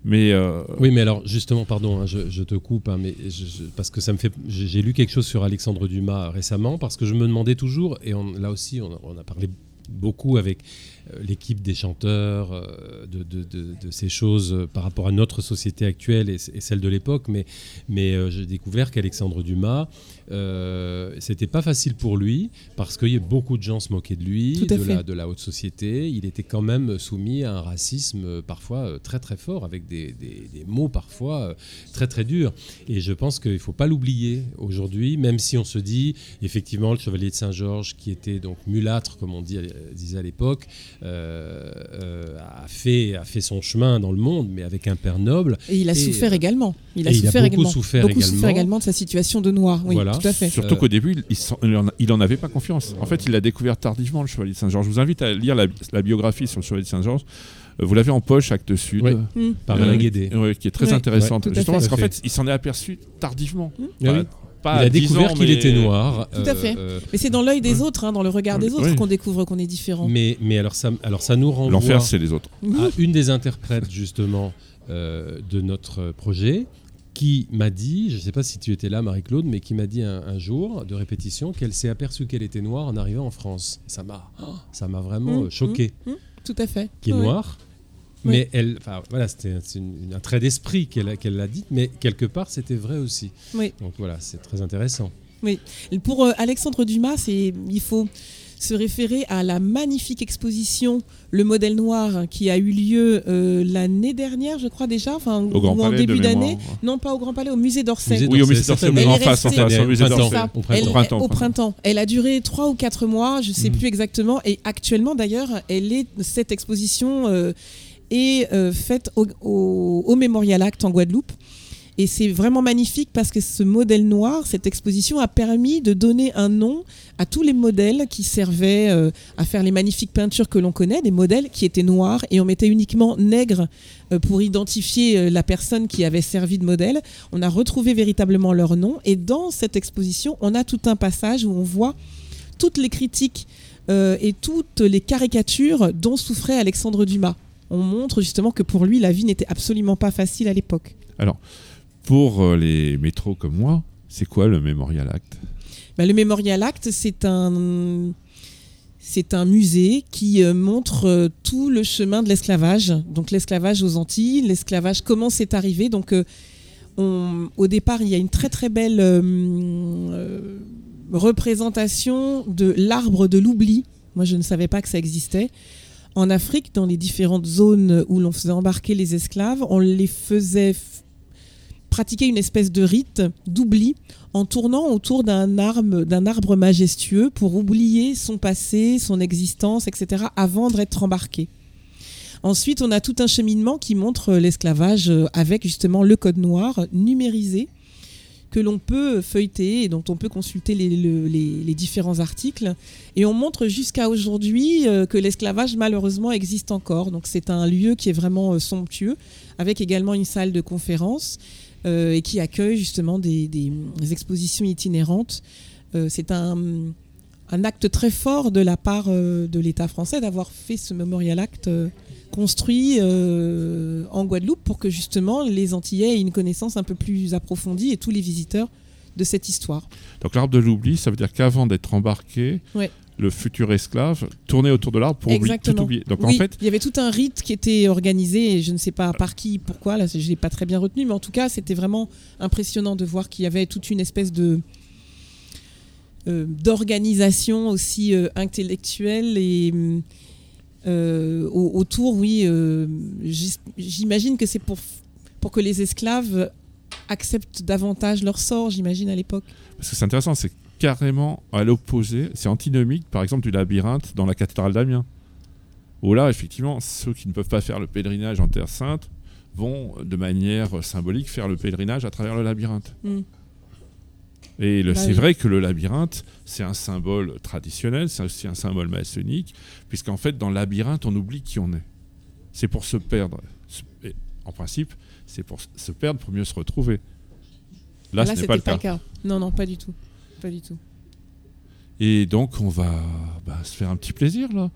A: Mais euh,
D: Oui, mais alors justement, pardon, hein, je, je te coupe, hein, mais je- je- parce que ça me fait, j'ai lu quelque chose sur Alexandre Dumas récemment, parce que je me demandais toujours, et on- là aussi, on a, on a parlé beaucoup avec euh, l'équipe des chanteurs euh, de, de- de- de ces choses euh, par rapport à notre société actuelle et, et celle de l'époque, mais, mais euh, j'ai découvert qu'Alexandre Dumas, euh, c'était pas facile pour lui, parce que beaucoup de gens se moquaient de lui, de la, de la haute société. Il était quand même soumis à un racisme euh, parfois euh, très très fort, avec des, des- des mots parfois euh, très très durs. Et je pense qu'il ne faut pas l'oublier aujourd'hui, même si on se dit, effectivement, le chevalier de Saint-Georges, qui était donc mulâtre, comme on dit, euh, disait à l'époque, euh, euh, a, fait, a fait son chemin dans le monde, mais avec un père noble.
C: Et il a
D: Et,
C: souffert
D: euh,
C: également. Il a
D: et il a
C: souffert
D: beaucoup
C: également.
D: souffert
C: beaucoup
D: également.
C: souffert également de sa situation de noir. Oui,
D: Voilà.
C: tout à fait.
A: surtout
D: Euh,
A: qu'au début, il- il s'en- il en- il en avait pas confiance. En fait, il l'a découvert tardivement, le Chevalier de Saint-Georges. Je vous invite à lire la, la biographie sur le Chevalier de Saint-Georges. Euh, Vous l'avez en poche, acte sud.
D: Oui. Par
A: Euh,
D: Alain Guédé.
A: qui est très intéressante.
C: Ouais,
A: justement, parce qu'en fait, il s'en est aperçu tardivement. Pas-
D: oui.
A: Pas
D: il a
A: 10
D: découvert qu'il
A: mais-
D: était noir.
C: Tout à fait.
D: euh,
C: Mais c'est dans l'œil des autres, hein, dans le regard des
A: Oui.
C: autres, qu'on découvre qu'on est différent.
D: mais, mais alors, ça, alors ça nous renvoie
A: L'enfer, c'est les autres.
D: À une des interprètes justement euh, de notre projet qui m'a dit, je ne sais pas si tu étais là Marie-Claude, mais qui m'a dit un, un jour de répétition qu'elle s'est aperçue qu'elle était noire en arrivant en France. Et ça m'a, oh, ça m'a vraiment
C: Mhm.
D: euh, choqué.
C: Tout à fait.
D: Qui est
C: Ouais.
D: noire,
C: Oui.
D: mais elle, enfin voilà, c'était un trait d'esprit qu'elle a, qu'elle l'a dit, mais quelque part c'était vrai aussi.
C: Oui.
D: Donc voilà, c'est très intéressant.
C: Pour euh, Alexandre Dumas, il faut se référer à la magnifique exposition Le modèle noir qui a eu lieu euh, l'année dernière, je crois déjà, enfin,
A: Au Grand
C: ou en début d'année. Non, pas au Grand Palais, au musée d'Orsay.
A: Oui, au musée d'Orsay, mais en
C: Elle est
A: face, en
C: restée-
A: face, au musée d'Orsay.
D: Au printemps.
A: Au printemps,
C: au
A: printemps.
C: printemps. Elle a duré trois ou quatre mois, je ne sais
D: Mhm.
C: plus exactement. Et actuellement, d'ailleurs, elle est cette exposition euh, est euh, faite au, au- Memorial Act en Guadeloupe. Et c'est vraiment magnifique parce que ce modèle noir, cette exposition a permis de donner un nom à tous les modèles qui servaient euh, à faire les magnifiques peintures que l'on connaît, des modèles qui étaient noirs et on mettait uniquement nègre euh, pour identifier la personne qui avait servi de modèle. On a retrouvé véritablement leur nom et dans cette exposition, on a tout un passage où on voit toutes les critiques et toutes les caricatures dont souffrait Alexandre Dumas. On montre justement que pour lui, la vie n'était absolument pas facile à l'époque.
A: Pour euh, les métros comme moi, c'est quoi le Memorial Act?
C: Bah, le Memorial Act, c'est un, c'est un musée qui euh, montre euh, tout le chemin de l'esclavage. Donc l'esclavage aux Antilles, l'esclavage, comment c'est arrivé. Donc on- au départ, il y a une très très belle euh, euh, représentation de l'arbre de l'oubli. Moi, je ne savais pas que ça existait. En Afrique, dans les différentes zones où l'on faisait embarquer les esclaves, on les faisait pratiquer une espèce de rite d'oubli en tournant autour d'un arbre, majestueux pour oublier son passé, son existence, etc., avant d'être embarqué. Ensuite, on a tout un cheminement qui montre l'esclavage euh, avec justement le code noir numérisé que l'on peut feuilleter et dont on peut consulter les, le- les- les différents articles. Et on montre jusqu'à aujourd'hui euh, que l'esclavage malheureusement existe encore. Donc c'est un lieu qui est vraiment euh, somptueux, avec également une salle de conférence euh, et qui accueille justement des, expositions itinérantes. C'est un, un acte très fort de la part de l'État français d'avoir fait ce Memorial Act euh, construit euh, en Guadeloupe pour que justement les Antillais aient une connaissance un peu plus approfondie et tous les visiteurs de cette histoire.
A: Donc l'arbre de l'oubli, ça veut dire qu'avant d'être embarqué,
C: Ouais.
A: le futur esclave tournait autour de l'arbre pour oublier- tout oublier. Donc
C: oui,
A: en fait,
C: il y avait tout un rite qui était organisé, et je ne sais pas par qui, pourquoi, là je l'ai pas très bien retenu, mais en tout cas c'était vraiment impressionnant de voir qu'il y avait toute une espèce de euh, d'organisation aussi euh, intellectuelle et euh, au- autour, oui, euh, j'imagine que c'est pour, pour que les esclaves acceptent davantage leur sort, j'imagine à l'époque.
A: parce que c'est intéressant, c'est carrément à l'opposé, c'est antinomique par exemple du labyrinthe dans la cathédrale d'Amiens. Où là, effectivement, ceux qui ne peuvent pas faire le pèlerinage en Terre Sainte vont, de manière symbolique, faire le pèlerinage à travers le labyrinthe.
C: Mm.
A: Et
C: Bah
A: c'est
C: oui.
A: vrai que le labyrinthe, c'est un symbole traditionnel, c'est aussi un symbole maçonnique, puisqu'en fait, dans le labyrinthe, on oublie qui on est. C'est pour se perdre. Et En principe, c'est pour se perdre pour mieux se retrouver. Là, ce n'est pas le cas.
C: Non, non, pas du tout. Pas du tout.
A: Et donc, on va bah, se faire un petit plaisir, là.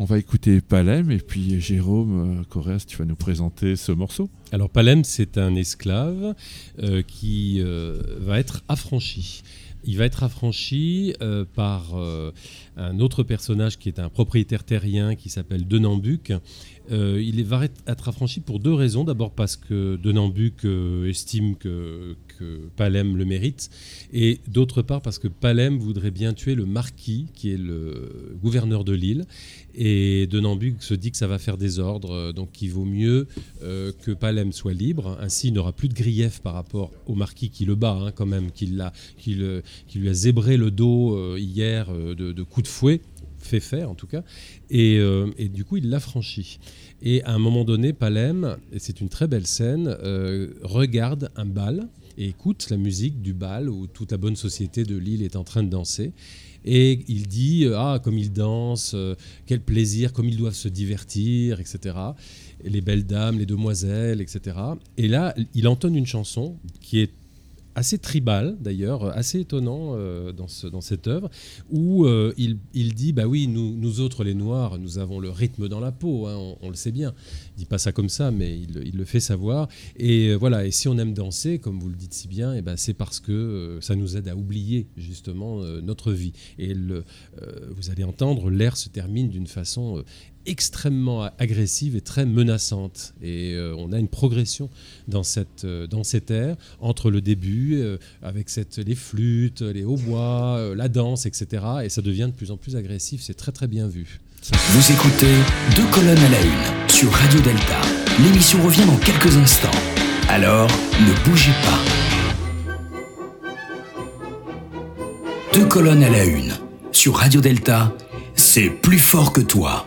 A: On va écouter Palem, et puis Jérôme euh, Corrèze, tu vas nous présenter ce morceau.
D: Alors Palem, c'est un esclave euh, qui euh, va être affranchi. Il va être affranchi euh, par euh, un autre personnage qui est un propriétaire terrien qui s'appelle Denambuc. Euh, il va être- affranchi pour deux raisons. D'abord parce que Denambuc estime que, que Palem le mérite. Et d'autre part parce que Palem voudrait bien tuer le marquis, qui est le gouverneur de l'île. Et Denambuc se dit que ça va faire désordre, euh, donc qu'il vaut mieux euh, que Palem soit libre. Ainsi, il n'aura plus de grief par rapport au marquis qui le bat, hein, quand même, qui, qui lui a zébré le dos euh, hier euh, de, de coups de fouet, fait faire en tout cas. Et, euh, et du coup, il l'affranchit. Et à un moment donné, Palem, et c'est une très belle scène, euh, regarde un bal et écoute la musique du bal où toute la bonne société de l'île est en train de danser. Et il dit euh, Ah, comme ils dansent, euh, quel plaisir, comme ils doivent se divertir, etc. Et les belles dames, les demoiselles, etc. Et là, il entonne une chanson qui est assez tribale d'ailleurs, assez étonnant euh, dans, dans cette œuvre, où euh, il, il dit Bah oui, nous, nous autres les Noirs, nous avons le rythme dans la peau, hein, on, le sait bien. Il dit pas ça comme ça, mais il, le fait savoir. Et euh, voilà, et si on aime danser, comme vous le dites si bien, et ben c'est parce que euh, ça nous aide à oublier justement euh, notre vie. Et euh, vous allez entendre, l'air se termine d'une façon euh, extrêmement agressive et très menaçante. Et euh, on a une progression dans, cette, euh, dans cet air entre le début, euh, avec cette, les flûtes, les hautbois, euh, la danse, etc. Et ça devient de plus en plus agressif. C'est très très bien vu.
B: Vous écoutez Deux colonnes à la une sur Radio Delta. L'émission revient dans quelques instants. Alors, ne bougez pas. Deux colonnes à la une sur Radio Delta, c'est plus fort que toi.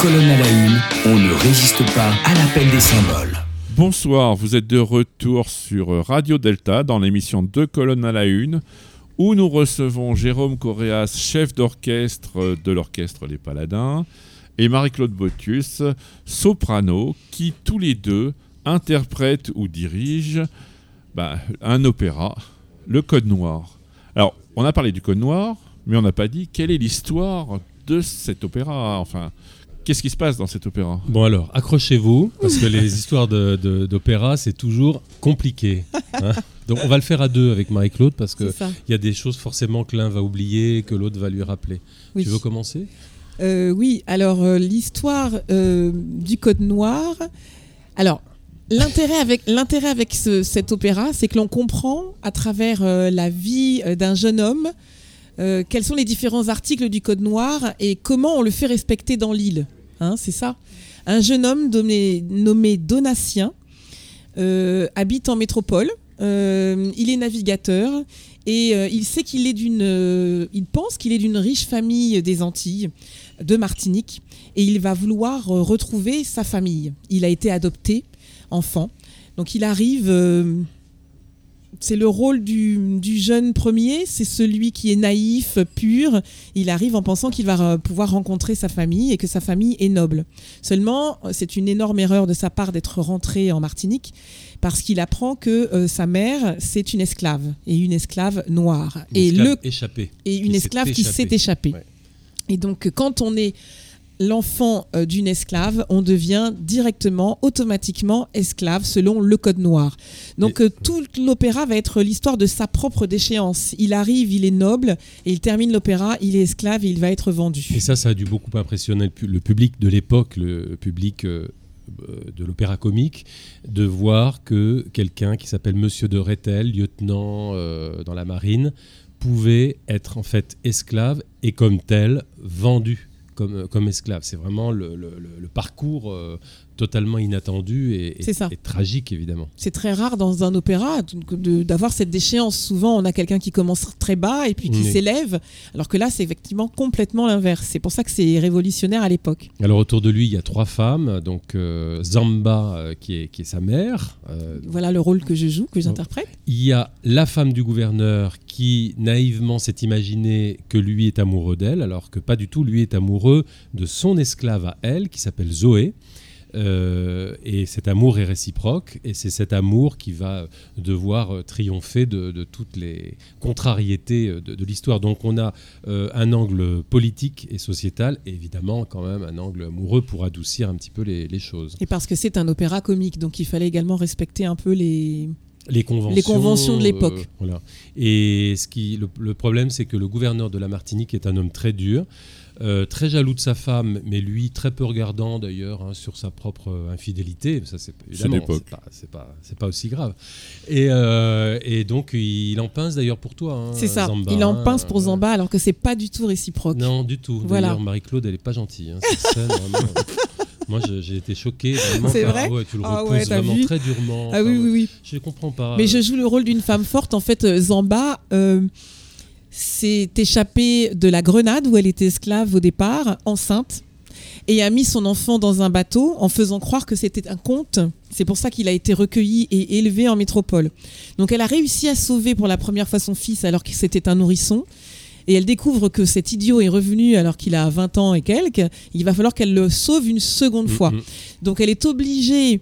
B: Colonnes à la une, on ne résiste pas à l'appel des symboles.
A: Bonsoir, vous êtes de retour sur Radio Delta dans l'émission Deux colonnes à la une où nous recevons Jérôme Coréas, chef d'orchestre de l'orchestre Les Paladins, et Marie-Claude Botius, soprano, qui tous les deux interprètent ou dirigent bah, un opéra, Le Code Noir. Alors, on a parlé du Code Noir, mais on n'a pas dit quelle est l'histoire de cet opéra. Enfin, qu'est-ce qui se passe dans cet opéra
D: Bon alors, accrochez-vous, parce que les histoires de- de- d'opéra, c'est toujours compliqué. hein. Donc on va le faire à deux avec Marie-Claude, parce qu'il y a des choses forcément que l'un va oublier, que l'autre va lui rappeler.
C: Oui.
D: Tu veux commencer?
C: Euh, oui, alors euh, l'histoire euh, du Code Noir. Alors, l'intérêt avec, l'intérêt avec ce- cet opéra, c'est que l'on comprend à travers euh, la vie d'un jeune homme euh, quels sont les différents articles du Code Noir et comment on le fait respecter dans l'île. Hein, c'est ça. Un jeune homme nommé, Donatien euh, habite en métropole. Euh, il est navigateur et euh, il sait qu'il est d'une, il pense qu'il est d'une riche famille des Antilles, de Martinique, et il va vouloir retrouver sa famille. Il a été adopté enfant, donc il arrive. C'est le rôle du, du jeune premier, c'est celui qui est naïf, pur. Il arrive en pensant qu'il va euh, pouvoir rencontrer sa famille et que sa famille est noble. Seulement, euh, c'est une énorme erreur de sa part d'être rentré en Martinique parce qu'il apprend que euh, sa mère, c'est une esclave et une esclave noire.
D: Une
C: et
D: esclave
C: le
D: échappée.
C: et une esclave qui s'est
D: échappée.
C: échappée.
D: Ouais.
C: Et donc, quand on est l'enfant euh, d'une esclave, on devient directement, automatiquement esclave selon le code noir. Donc,
D: Et-
C: euh, tout l'opéra va être l'histoire de sa propre déchéance. Il arrive, il est noble, et il termine l'opéra, il est esclave et il va être vendu.
D: Et ça, ça a dû beaucoup impressionner le, pu- le public de l'époque, le public euh, de l'opéra comique, de voir que quelqu'un qui s'appelle Monsieur de Rethel, lieutenant dans la marine, pouvait être en fait esclave et comme tel vendu comme, euh, comme esclave. C'est vraiment le, parcours euh, totalement inattendu et, et-
C: C'est ça.
D: et tragique évidemment.
C: C'est très rare dans un opéra d'avoir cette déchéance. Souvent, on a quelqu'un qui commence très bas et puis qui
D: Oui.
C: s'élève, alors que là, c'est effectivement complètement l'inverse. C'est pour ça que c'est révolutionnaire à l'époque.
D: Alors autour de lui, il y a trois femmes, donc euh, Zamba euh, qui, est, qui est sa mère, euh,
C: Voilà le rôle que je joue, que j'interprète.
D: Il y a la femme du gouverneur qui naïvement s'est imaginé que lui est amoureux d'elle, alors que pas du tout, lui est amoureux de son esclave à elle, qui s'appelle Zoé. Euh, et cet amour est réciproque, et c'est cet amour qui va devoir euh, triompher de, de toutes les contrariétés euh, de, de l'histoire. Donc on a euh, un angle politique et sociétal, et évidemment quand même un angle amoureux pour adoucir un petit peu les, les choses.
C: Et parce que c'est un opéra comique, donc il fallait également respecter un peu les.
D: les conventions,
C: Les conventions de l'époque.
D: euh, voilà. Et ce qui, le, le problème, c'est que le gouverneur de la Martinique est un homme très dur, euh, très jaloux de sa femme, mais lui très peu regardant d'ailleurs hein, sur sa propre euh, infidélité. Ça, c'est évidemment, c'est pas, c'est pas, pas aussi grave. Et, euh, et donc, il en pince d'ailleurs pour toi. hein,
C: C'est ça.
D: Zamba,
C: il en
D: hein,
C: pince pour Zamba, alors que c'est pas du tout réciproque.
D: Non, du tout.
C: Voilà.
D: D'ailleurs, Marie-Claude, elle est pas gentille. hein, cette scène, vraiment. Moi, j'ai été choqué.
C: C'est vrai
D: ah ouais, tu le
C: Ah
D: repousses
C: ouais,
D: vraiment
C: vu
D: très durement.
C: Ah oui,
D: Enfin,
C: oui, oui.
D: Je comprends pas.
C: Mais je joue le rôle d'une femme forte. En fait, Zamba euh, s'est échappée de la Grenade où elle était esclave au départ, enceinte, et a mis son enfant dans un bateau en faisant croire que c'était un conte. C'est pour ça qu'il a été recueilli et élevé en métropole. Donc elle a réussi à sauver pour la première fois son fils alors que c'était un nourrisson. Et elle découvre que cet idiot est revenu alors qu'il a 20 ans et quelques. Il va falloir qu'elle le sauve une seconde
D: Mm,
C: fois.
D: mm.
C: Donc elle est obligée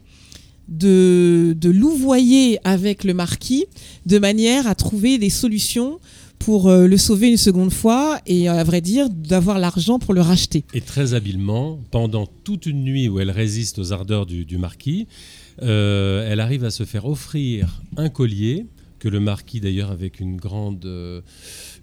C: de, de louvoyer avec le marquis de manière à trouver des solutions pour euh, le sauver une seconde fois et à vrai dire d'avoir l'argent pour le racheter.
D: Et très habilement, pendant toute une nuit où elle résiste aux ardeurs du, du marquis, euh, elle arrive à se faire offrir un collier que le marquis d'ailleurs avec une grande, euh,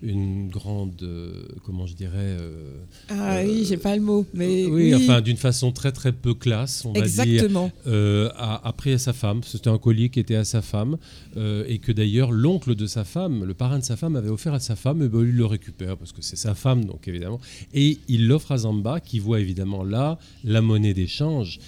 D: une grande, euh, comment je dirais, euh,
C: Ah
D: Euh,
C: oui, j'ai pas le mot, mais
D: oui, enfin d'une façon très très peu classe, on va dire,
C: exactement.
D: euh, a, a pris à sa femme. C'était un colis qui était à sa femme euh, et que d'ailleurs l'oncle de sa femme, le parrain de sa femme, avait offert à sa femme. Et ben, il le récupère parce que c'est sa femme, donc évidemment. Et il l'offre à Zamba, qui voit évidemment là la monnaie d'échange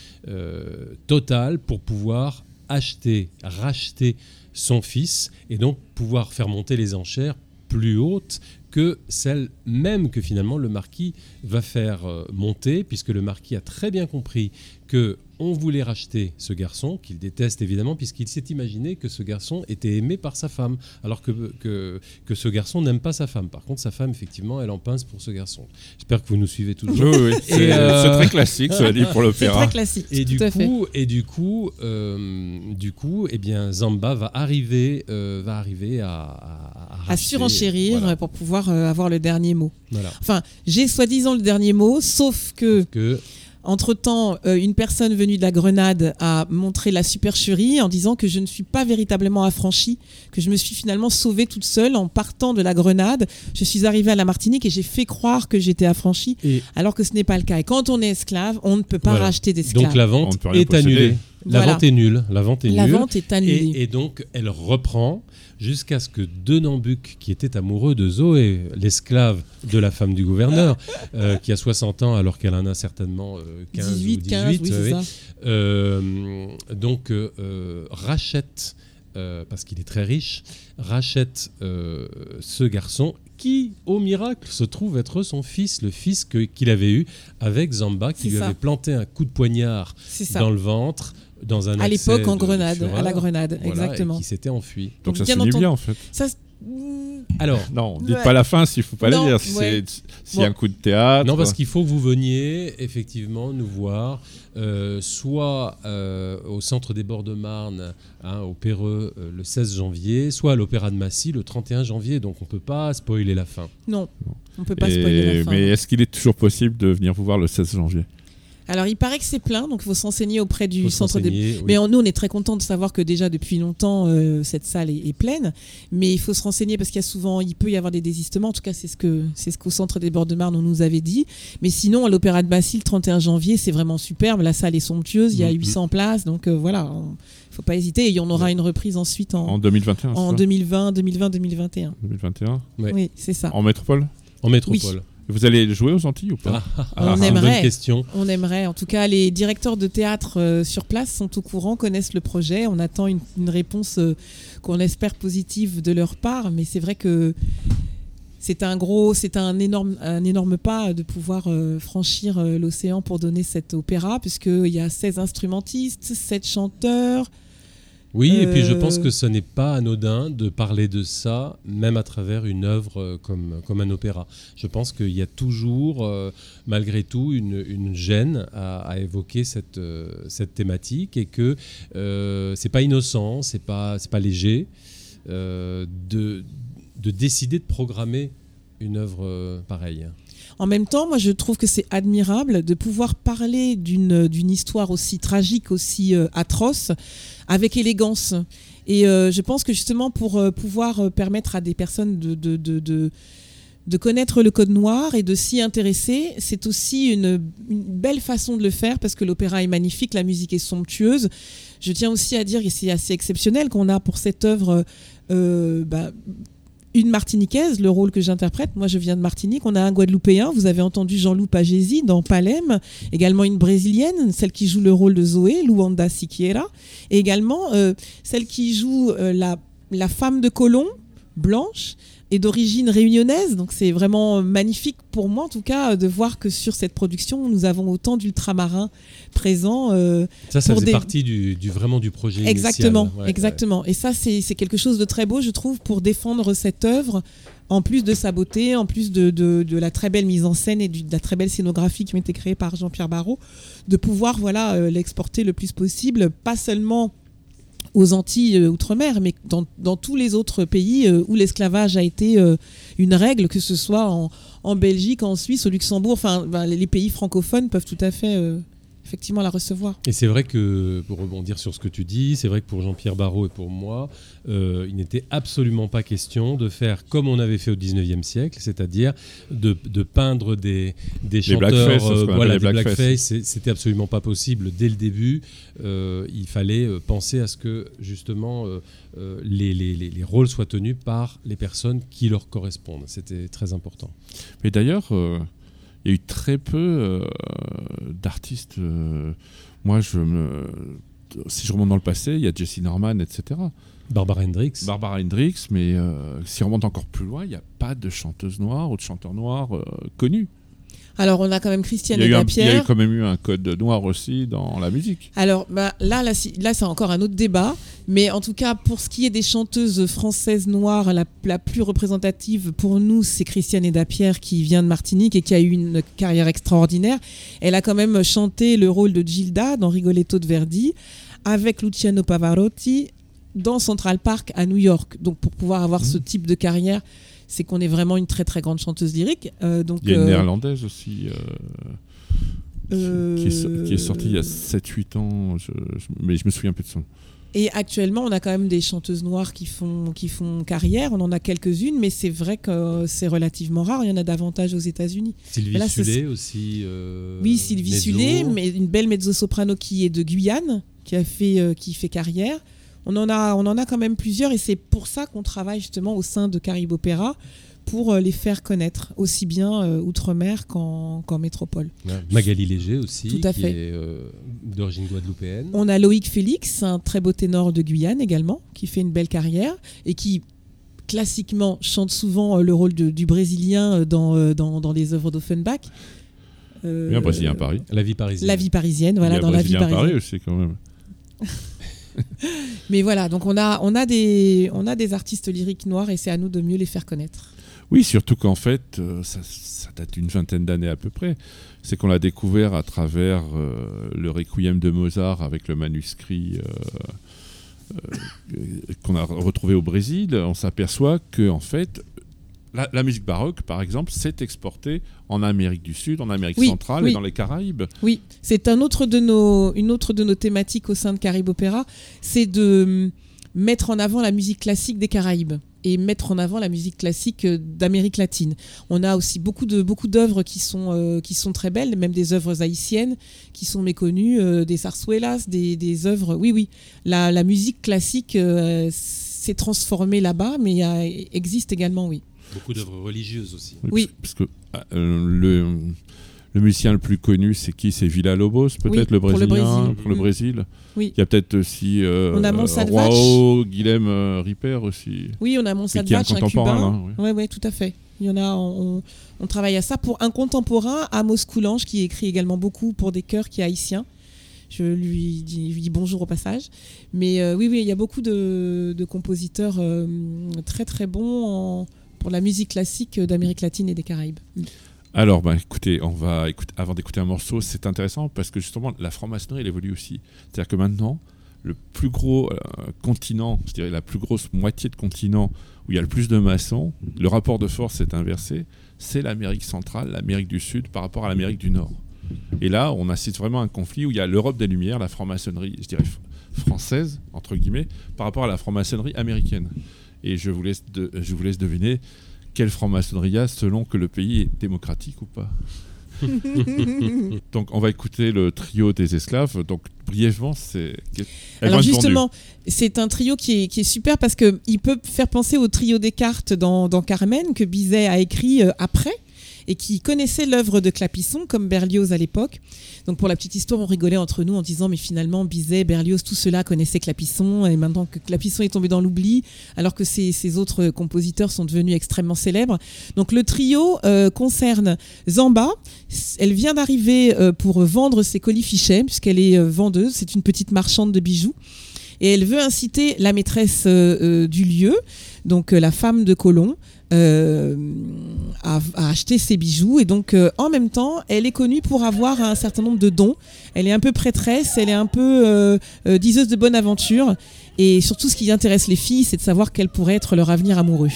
D: totale pour pouvoir acheter, racheter son fils et donc pouvoir faire monter les enchères plus hautes que celles même que finalement le marquis va faire euh, monter, puisque le marquis a très bien compris que on voulait racheter ce garçon, qu'il déteste évidemment, puisqu'il s'est imaginé que ce garçon était aimé par sa femme, alors que, que, que ce garçon n'aime pas sa femme. Par contre, sa femme, effectivement, elle en pince pour ce garçon. J'espère que vous nous suivez toujours.
A: Oui, oui, c'est
D: Et, euh,
A: c'est très classique, cela dit, pour
C: C'est
A: l'opéra.
C: très classique.
D: Et
C: tout
D: du,
C: à fait.
D: coup, et du coup, euh, du coup, eh bien, Zamba va arriver, euh, va arriver à, à,
C: à
D: racheter.
C: surenchérir
D: Voilà.
C: pour pouvoir euh, avoir le dernier mot.
D: Voilà.
C: Enfin, j'ai soi-disant le dernier mot, sauf que
D: Que
C: Entre-temps, euh, une personne venue de la Grenade a montré la supercherie en disant que je ne suis pas véritablement affranchie, que je me suis finalement sauvée toute seule en partant de la Grenade. Je suis arrivée à la Martinique et j'ai fait croire que j'étais affranchie,
D: et
C: alors que ce n'est pas le cas. Et quand on est esclave, on ne peut pas
D: Voilà.
C: racheter d'esclaves.
D: donc la vente est
A: posséder.
D: annulée. La
C: Voilà.
D: vente est nulle. La vente est
C: La
D: nulle.
C: vente est annulée.
D: Et, et donc, elle reprend jusqu'à ce que Denambuc, qui était amoureux de Zoé, l'esclave de la femme du gouverneur, euh, qui a 60 ans alors qu'elle en a certainement euh, 15
C: 18,
D: ou 18,
C: 15, oui,
D: oui,
C: c'est ça.
D: euh, donc euh, euh, rachète, euh, parce qu'il est très riche, rachète euh, ce garçon qui, au miracle, se trouve être son fils, le fils qu'il avait eu avec Zamba, qui lui
C: ça.
D: avait planté un coup de poignard dans le ventre, dans un
C: À l'époque, en
D: de
C: Grenade, à la Grenade,
D: Voilà,
C: exactement.
D: Et qui s'était enfui.
A: Donc ça
C: Bien
A: se lit
C: entendu.
A: bien en fait.
C: Ça,
D: Alors,
A: Non, dites
C: Ouais.
A: pas la fin s'il faut pas
C: Non,
A: la dire. Si
C: ouais.
A: c'est s'il y a
C: Bon.
A: un coup de théâtre.
D: non, parce qu'il faut que vous veniez effectivement nous voir, euh, soit euh, au centre des bords de Marne, hein, au Péreux, euh, le 16 janvier, soit à l'Opéra de Massy le 31 janvier. Donc on peut pas spoiler la fin.
C: non, on peut pas
A: Et-
C: spoiler la fin.
A: Mais est-ce qu'il est toujours possible de venir vous voir le 16 janvier?
C: Alors, il paraît que c'est plein, donc il faut s'enseigner auprès du
D: Faut
C: centre des
D: oui.
C: Mais on- nous, on est très content de savoir que déjà depuis longtemps, euh, cette salle est, est pleine. Mais il faut se renseigner parce qu'il y a souvent, il peut y avoir des désistements. En tout cas, c'est ce que c'est ce qu'au centre des bords de Marne on nous avait dit. Mais sinon, à l'Opéra de Massy, le 31 janvier, c'est vraiment superbe. La salle est somptueuse. Il y a
D: Mhm.
C: 800 places, donc euh, voilà, on- faut pas hésiter. Et il y en aura une reprise ensuite en,
A: En 2021
C: en
A: c'est ça
C: 2020, 2020, 2021.
A: 2021
D: Ouais.
C: Oui, c'est ça.
A: En métropole?
D: En métropole.
A: Vous allez jouer aux Antilles ou pas
C: On
D: c'est une bonne
C: aimerait.
D: question.
C: On aimerait. En tout cas, les directeurs de théâtre euh, sur place sont au courant, connaissent le projet. On attend une, une réponse euh, qu'on espère positive de leur part. Mais c'est vrai que c'est un gros, c'est un énorme, un énorme pas de pouvoir euh, franchir euh, l'océan pour donner cet opéra, puisqu'il y a 16 instrumentistes, 7 chanteurs.
D: Oui, et puis je
C: Euh,
D: pense que ce n'est pas anodin de parler de ça, même à travers une œuvre euh, comme, comme un opéra. Je pense qu'il y a toujours, euh, malgré tout, une, une gêne à, à évoquer cette, euh, cette thématique et que euh, c'est pas innocent, c'est pas, c'est pas léger de, de décider de programmer une œuvre pareille.
C: En même temps, moi, je trouve que c'est admirable de pouvoir parler d'une d'une histoire aussi tragique, aussi euh, atroce, avec élégance. Et euh, je pense que justement, pour euh, pouvoir euh, permettre à des personnes de, de, de, de, connaître le code noir et de s'y intéresser, c'est aussi une, une belle façon de le faire parce que l'opéra est magnifique, la musique est somptueuse. Je tiens aussi à dire, et c'est assez exceptionnel qu'on a pour cette œuvre bah, une Martiniquaise, le rôle que j'interprète. Moi, je viens de Martinique. On a un Guadeloupéen. Vous avez entendu Jean-Loup Pagési dans Palem. Également une Brésilienne, celle qui joue le rôle de Zoé, Luanda Siquiera. Et également euh, celle qui joue euh, la, la femme de colon, blanche, et d'origine réunionnaise. Donc, c'est vraiment magnifique pour moi, en tout cas, de voir que sur cette production, nous avons autant d'ultramarins présents. euh,
D: Ça, ça
C: Pour
D: faisait
C: des-
D: partie du, du- vraiment du projet initial.
C: Exactement,
D: Ouais,
C: exactement. Et ça, c'est c'est quelque chose de très beau, je trouve, pour défendre cette œuvre, en plus de sa beauté, en plus de, de- de la très belle mise en scène et du- de la très belle scénographie qui ont été créées par Jean-Pierre Barrault, de pouvoir voilà euh, l'exporter le plus possible, pas seulement aux Antilles euh, outre-mer, mais dans, dans tous les autres pays euh, où l'esclavage a été euh, une règle, que ce soit en, en Belgique, en Suisse, au Luxembourg, ben, les pays francophones peuvent tout à fait effectivement la recevoir.
D: Et c'est vrai que, pour rebondir sur ce que tu dis, c'est vrai que pour Jean-Pierre Barrault et pour moi, euh, il n'était absolument pas question de faire comme on avait fait au 19e siècle, c'est-à-dire de, de peindre des, des chanteurs,
A: blackface,
D: euh, voilà, des
A: blackface.
D: C'était absolument pas possible dès le début. Euh, il fallait penser à ce que, justement, les, les- les- les rôles soient tenus par les personnes qui leur correspondent. C'était très important.
A: Mais d'ailleurs, euh, il y a eu très peu euh, d'artistes. euh, moi, je me, si je remonte dans le passé, il y a Jesse Norman, etc.
D: Barbara Hendricks.
A: Barbara Hendricks, mais euh, si on remonte encore plus loin, il n'y a pas de chanteuse noire ou de chanteur noir euh, connu.
C: Alors on a quand même Christiane
A: un- il y a eu quand même eu un code noir aussi dans la musique.
C: Alors bah, là, là, c'est encore un autre débat, mais en tout cas pour ce qui est des chanteuses françaises noires, la, la plus représentative pour nous, c'est Christiane Edapierre qui vient de Martinique et qui a eu une carrière extraordinaire. Elle a quand même chanté le rôle de Gilda dans Rigoletto de Verdi avec Luciano Pavarotti dans Central Park à New York. Donc pour pouvoir avoir ce type de carrière, c'est qu'on est vraiment une très très grande chanteuse lyrique. Euh, donc,
A: Il y a une
C: euh,
A: néerlandaise aussi euh, qui, est, so- qui est sortie il y a 7-8 ans, je- je- mais je me souviens plus de son.
C: Et actuellement, on a quand même des chanteuses noires qui font, qui font carrière. On en a quelques-unes, mais c'est vrai que c'est relativement rare. Il y en a davantage aux États-Unis.
D: Sylvie
C: là,
D: Sulé aussi. euh,
C: oui, Sylvie
D: mezzo.
C: Sulé, mais une belle mezzo-soprano qui est de Guyane, qui, a fait, euh, qui fait carrière. On en, a, on en a quand même plusieurs, et c'est pour ça qu'on travaille justement au sein de Caribe Opéra pour euh, les faire connaître, aussi bien euh, outre-mer qu'en métropole.
D: Ouais, Magali Léger aussi,
C: Tout à
D: qui
C: fait.
D: est euh, d'origine guadeloupéenne.
C: On a Loïc Félix, un très beau ténor de Guyane également, qui fait une belle carrière et qui classiquement chante souvent euh, le rôle de- du Brésilien dans, euh, dans, dans les œuvres d'Offenbach. Euh,
A: un Brésilien à Paris.
D: La vie parisienne.
C: La vie parisienne, voilà,
A: il y a
C: dans
A: un
C: la vie
A: Brésilien à
C: parisienne.
A: Paris aussi quand même.
C: Mais voilà, donc on a, on, a des, on a des artistes lyriques noirs et c'est à nous de mieux les faire connaître.
A: Oui, surtout qu'en fait, euh, ça, date d'une vingtaine d'années à peu près. C'est qu'on l'a découvert à travers euh, le Requiem de Mozart avec le manuscrit euh, qu'on a retrouvé au Brésil. On s'aperçoit que en fait, la, la musique baroque, par exemple, s'est exportée en Amérique du Sud, en Amérique
C: Oui,
A: centrale
C: oui.
A: et dans les Caraïbes.
C: Oui, c'est un autre de nos, une autre de nos thématiques au sein de Caribe Opéra, c'est de hum, mettre en avant la musique classique des Caraïbes et mettre en avant la musique classique euh, d'Amérique latine. On a aussi beaucoup de beaucoup d'œuvres qui sont euh, qui sont très belles, même des œuvres haïtiennes qui sont méconnues, euh, des zarzuelas, des, des œuvres. Oui, oui, la, la musique classique euh, s'est transformée là-bas, mais existe également, oui.
D: Beaucoup d'œuvres religieuses aussi.
C: Oui.
A: Parce que ah, euh, le, le musicien le plus connu, c'est qui? C'est Villa Lobos, peut-être
C: Oui,
A: le
C: pour le
A: Brésilien,
C: Brésil.
A: pour le. Brésil.
C: Oui.
A: Il y a peut-être aussi euh,
C: On a.
A: Roao, Guilhem euh, Ripper aussi.
C: Oui, on a
A: Mais qui est un
C: Monsalvatch, un
A: contemporain,
C: cubain.
A: là, oui.
C: Oui, oui, tout à fait. Il y en a, on, on travaille à ça. Pour un contemporain, Amos Coulange, qui écrit également beaucoup pour des chœurs, qui est haïtien. Je lui dis, lui dis bonjour au passage. Mais euh, oui, oui, il y a beaucoup de, de compositeurs euh, très très bons en- pour la musique classique d'Amérique latine et des Caraïbes.
A: Alors, bah, écoutez, on va écouter, avant d'écouter un morceau, c'est intéressant parce que justement, la franc-maçonnerie, elle évolue aussi. C'est-à-dire que maintenant, le plus gros euh, continent, je dirais la plus grosse moitié de continent où il y a le plus de maçons, le rapport de force est inversé, c'est l'Amérique centrale, l'Amérique du Sud par rapport à l'Amérique du Nord. Et là, on assiste vraiment à un conflit où il y a l'Europe des Lumières, la franc-maçonnerie, je dirais française, entre guillemets, par rapport à la franc-maçonnerie américaine. Et je vous laisse, de- je vous laisse deviner quelle franc-maçonnerie il y a selon que le pays est démocratique ou pas. Donc on va écouter le trio des esclaves. Donc brièvement, c'est...
C: Alors justement, c'est un trio qui est, qui est super parce qu'il peut faire penser au trio des cartes dans, dans Carmen que Bizet a écrit euh, après et qui connaissait l'œuvre de Clapisson comme Berlioz à l'époque. Donc pour la petite histoire, on rigolait entre nous en disant mais finalement Bizet, Berlioz, tout cela connaissait Clapisson et maintenant que Clapisson est tombé dans l'oubli, alors que ces autres compositeurs sont devenus extrêmement célèbres. Donc le trio euh, concerne Zamba. Elle vient d'arriver euh, pour vendre ses colis fichets puisqu'elle est euh, vendeuse. C'est une petite marchande de bijoux et elle veut inciter la maîtresse du lieu, donc la femme de Colomb, euh, à, acheter ses bijoux. Et donc, euh, en même temps, elle est connue pour avoir un certain nombre de dons. Elle est un peu prêtresse, elle est un peu euh, diseuse de bonne aventure. Et surtout, ce qui intéresse les filles, c'est de savoir quel pourrait être leur avenir amoureux.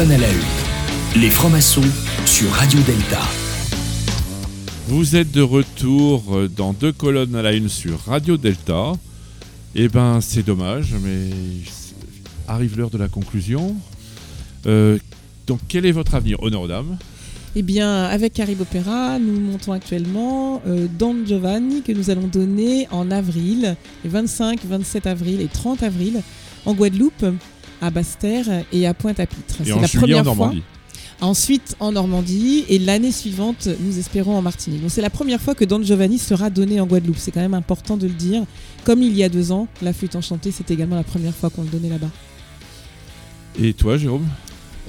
B: À la une. Les francs-maçons sur Radio Delta.
A: Vous êtes de retour euh, dans deux colonnes à la une sur Radio Delta. Eh ben, c'est dommage, mais arrive l'heure de la conclusion. Euh, donc, quel est votre avenir Honneur aux dames?
C: Eh bien, avec Caribe Opéra, nous montons actuellement euh, Don Giovanni que nous allons donner en avril, les 25, 27 avril et 30 avril, en Guadeloupe, à Basse-Terre et à Pointe-à-Pitre. C'est la première fois. Ensuite en Normandie et l'année suivante, nous espérons en Martinique. Donc c'est la première fois que Don Giovanni sera donné en Guadeloupe. C'est quand même important de le dire. Comme il y a deux ans, la flûte enchantée, c'était également la première fois qu'on le donnait là-bas.
A: Et toi, Jérôme?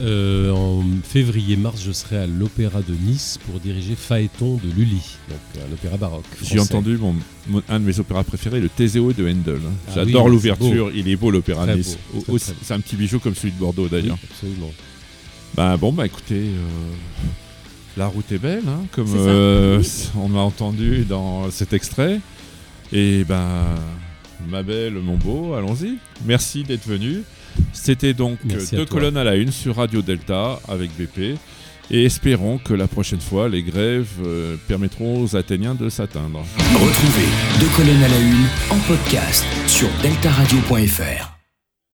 D: Euh, en février-mars, je serai à l'Opéra de Nice pour diriger Phaéton de Lully, donc un opéra baroque.
A: J'ai entendu mon, mon- un de mes opéras préférés, le Teseo de Handel.
D: Ah
A: J'adore
D: oui,
A: l'ouverture, il est beau l'opéra
D: Très
A: Nice. C'est un petit bijou comme celui de Bordeaux
D: Oui,
A: d'ailleurs.
D: absolument.
A: Bah bon, bah écoutez, euh, la route est belle, hein, comme euh, on a entendu dans cet extrait. Et ben, ma belle, mon beau, allons-y. Merci d'être venu. C'était donc
D: Merci
A: euh,
D: à
A: deux colonnes à la une sur Radio Delta avec BP. Et espérons que la prochaine fois, les grèves euh, permettront aux Athéniens de s'atteindre.
B: Retrouvez Deux colonnes à la une en podcast sur deltaradio.fr.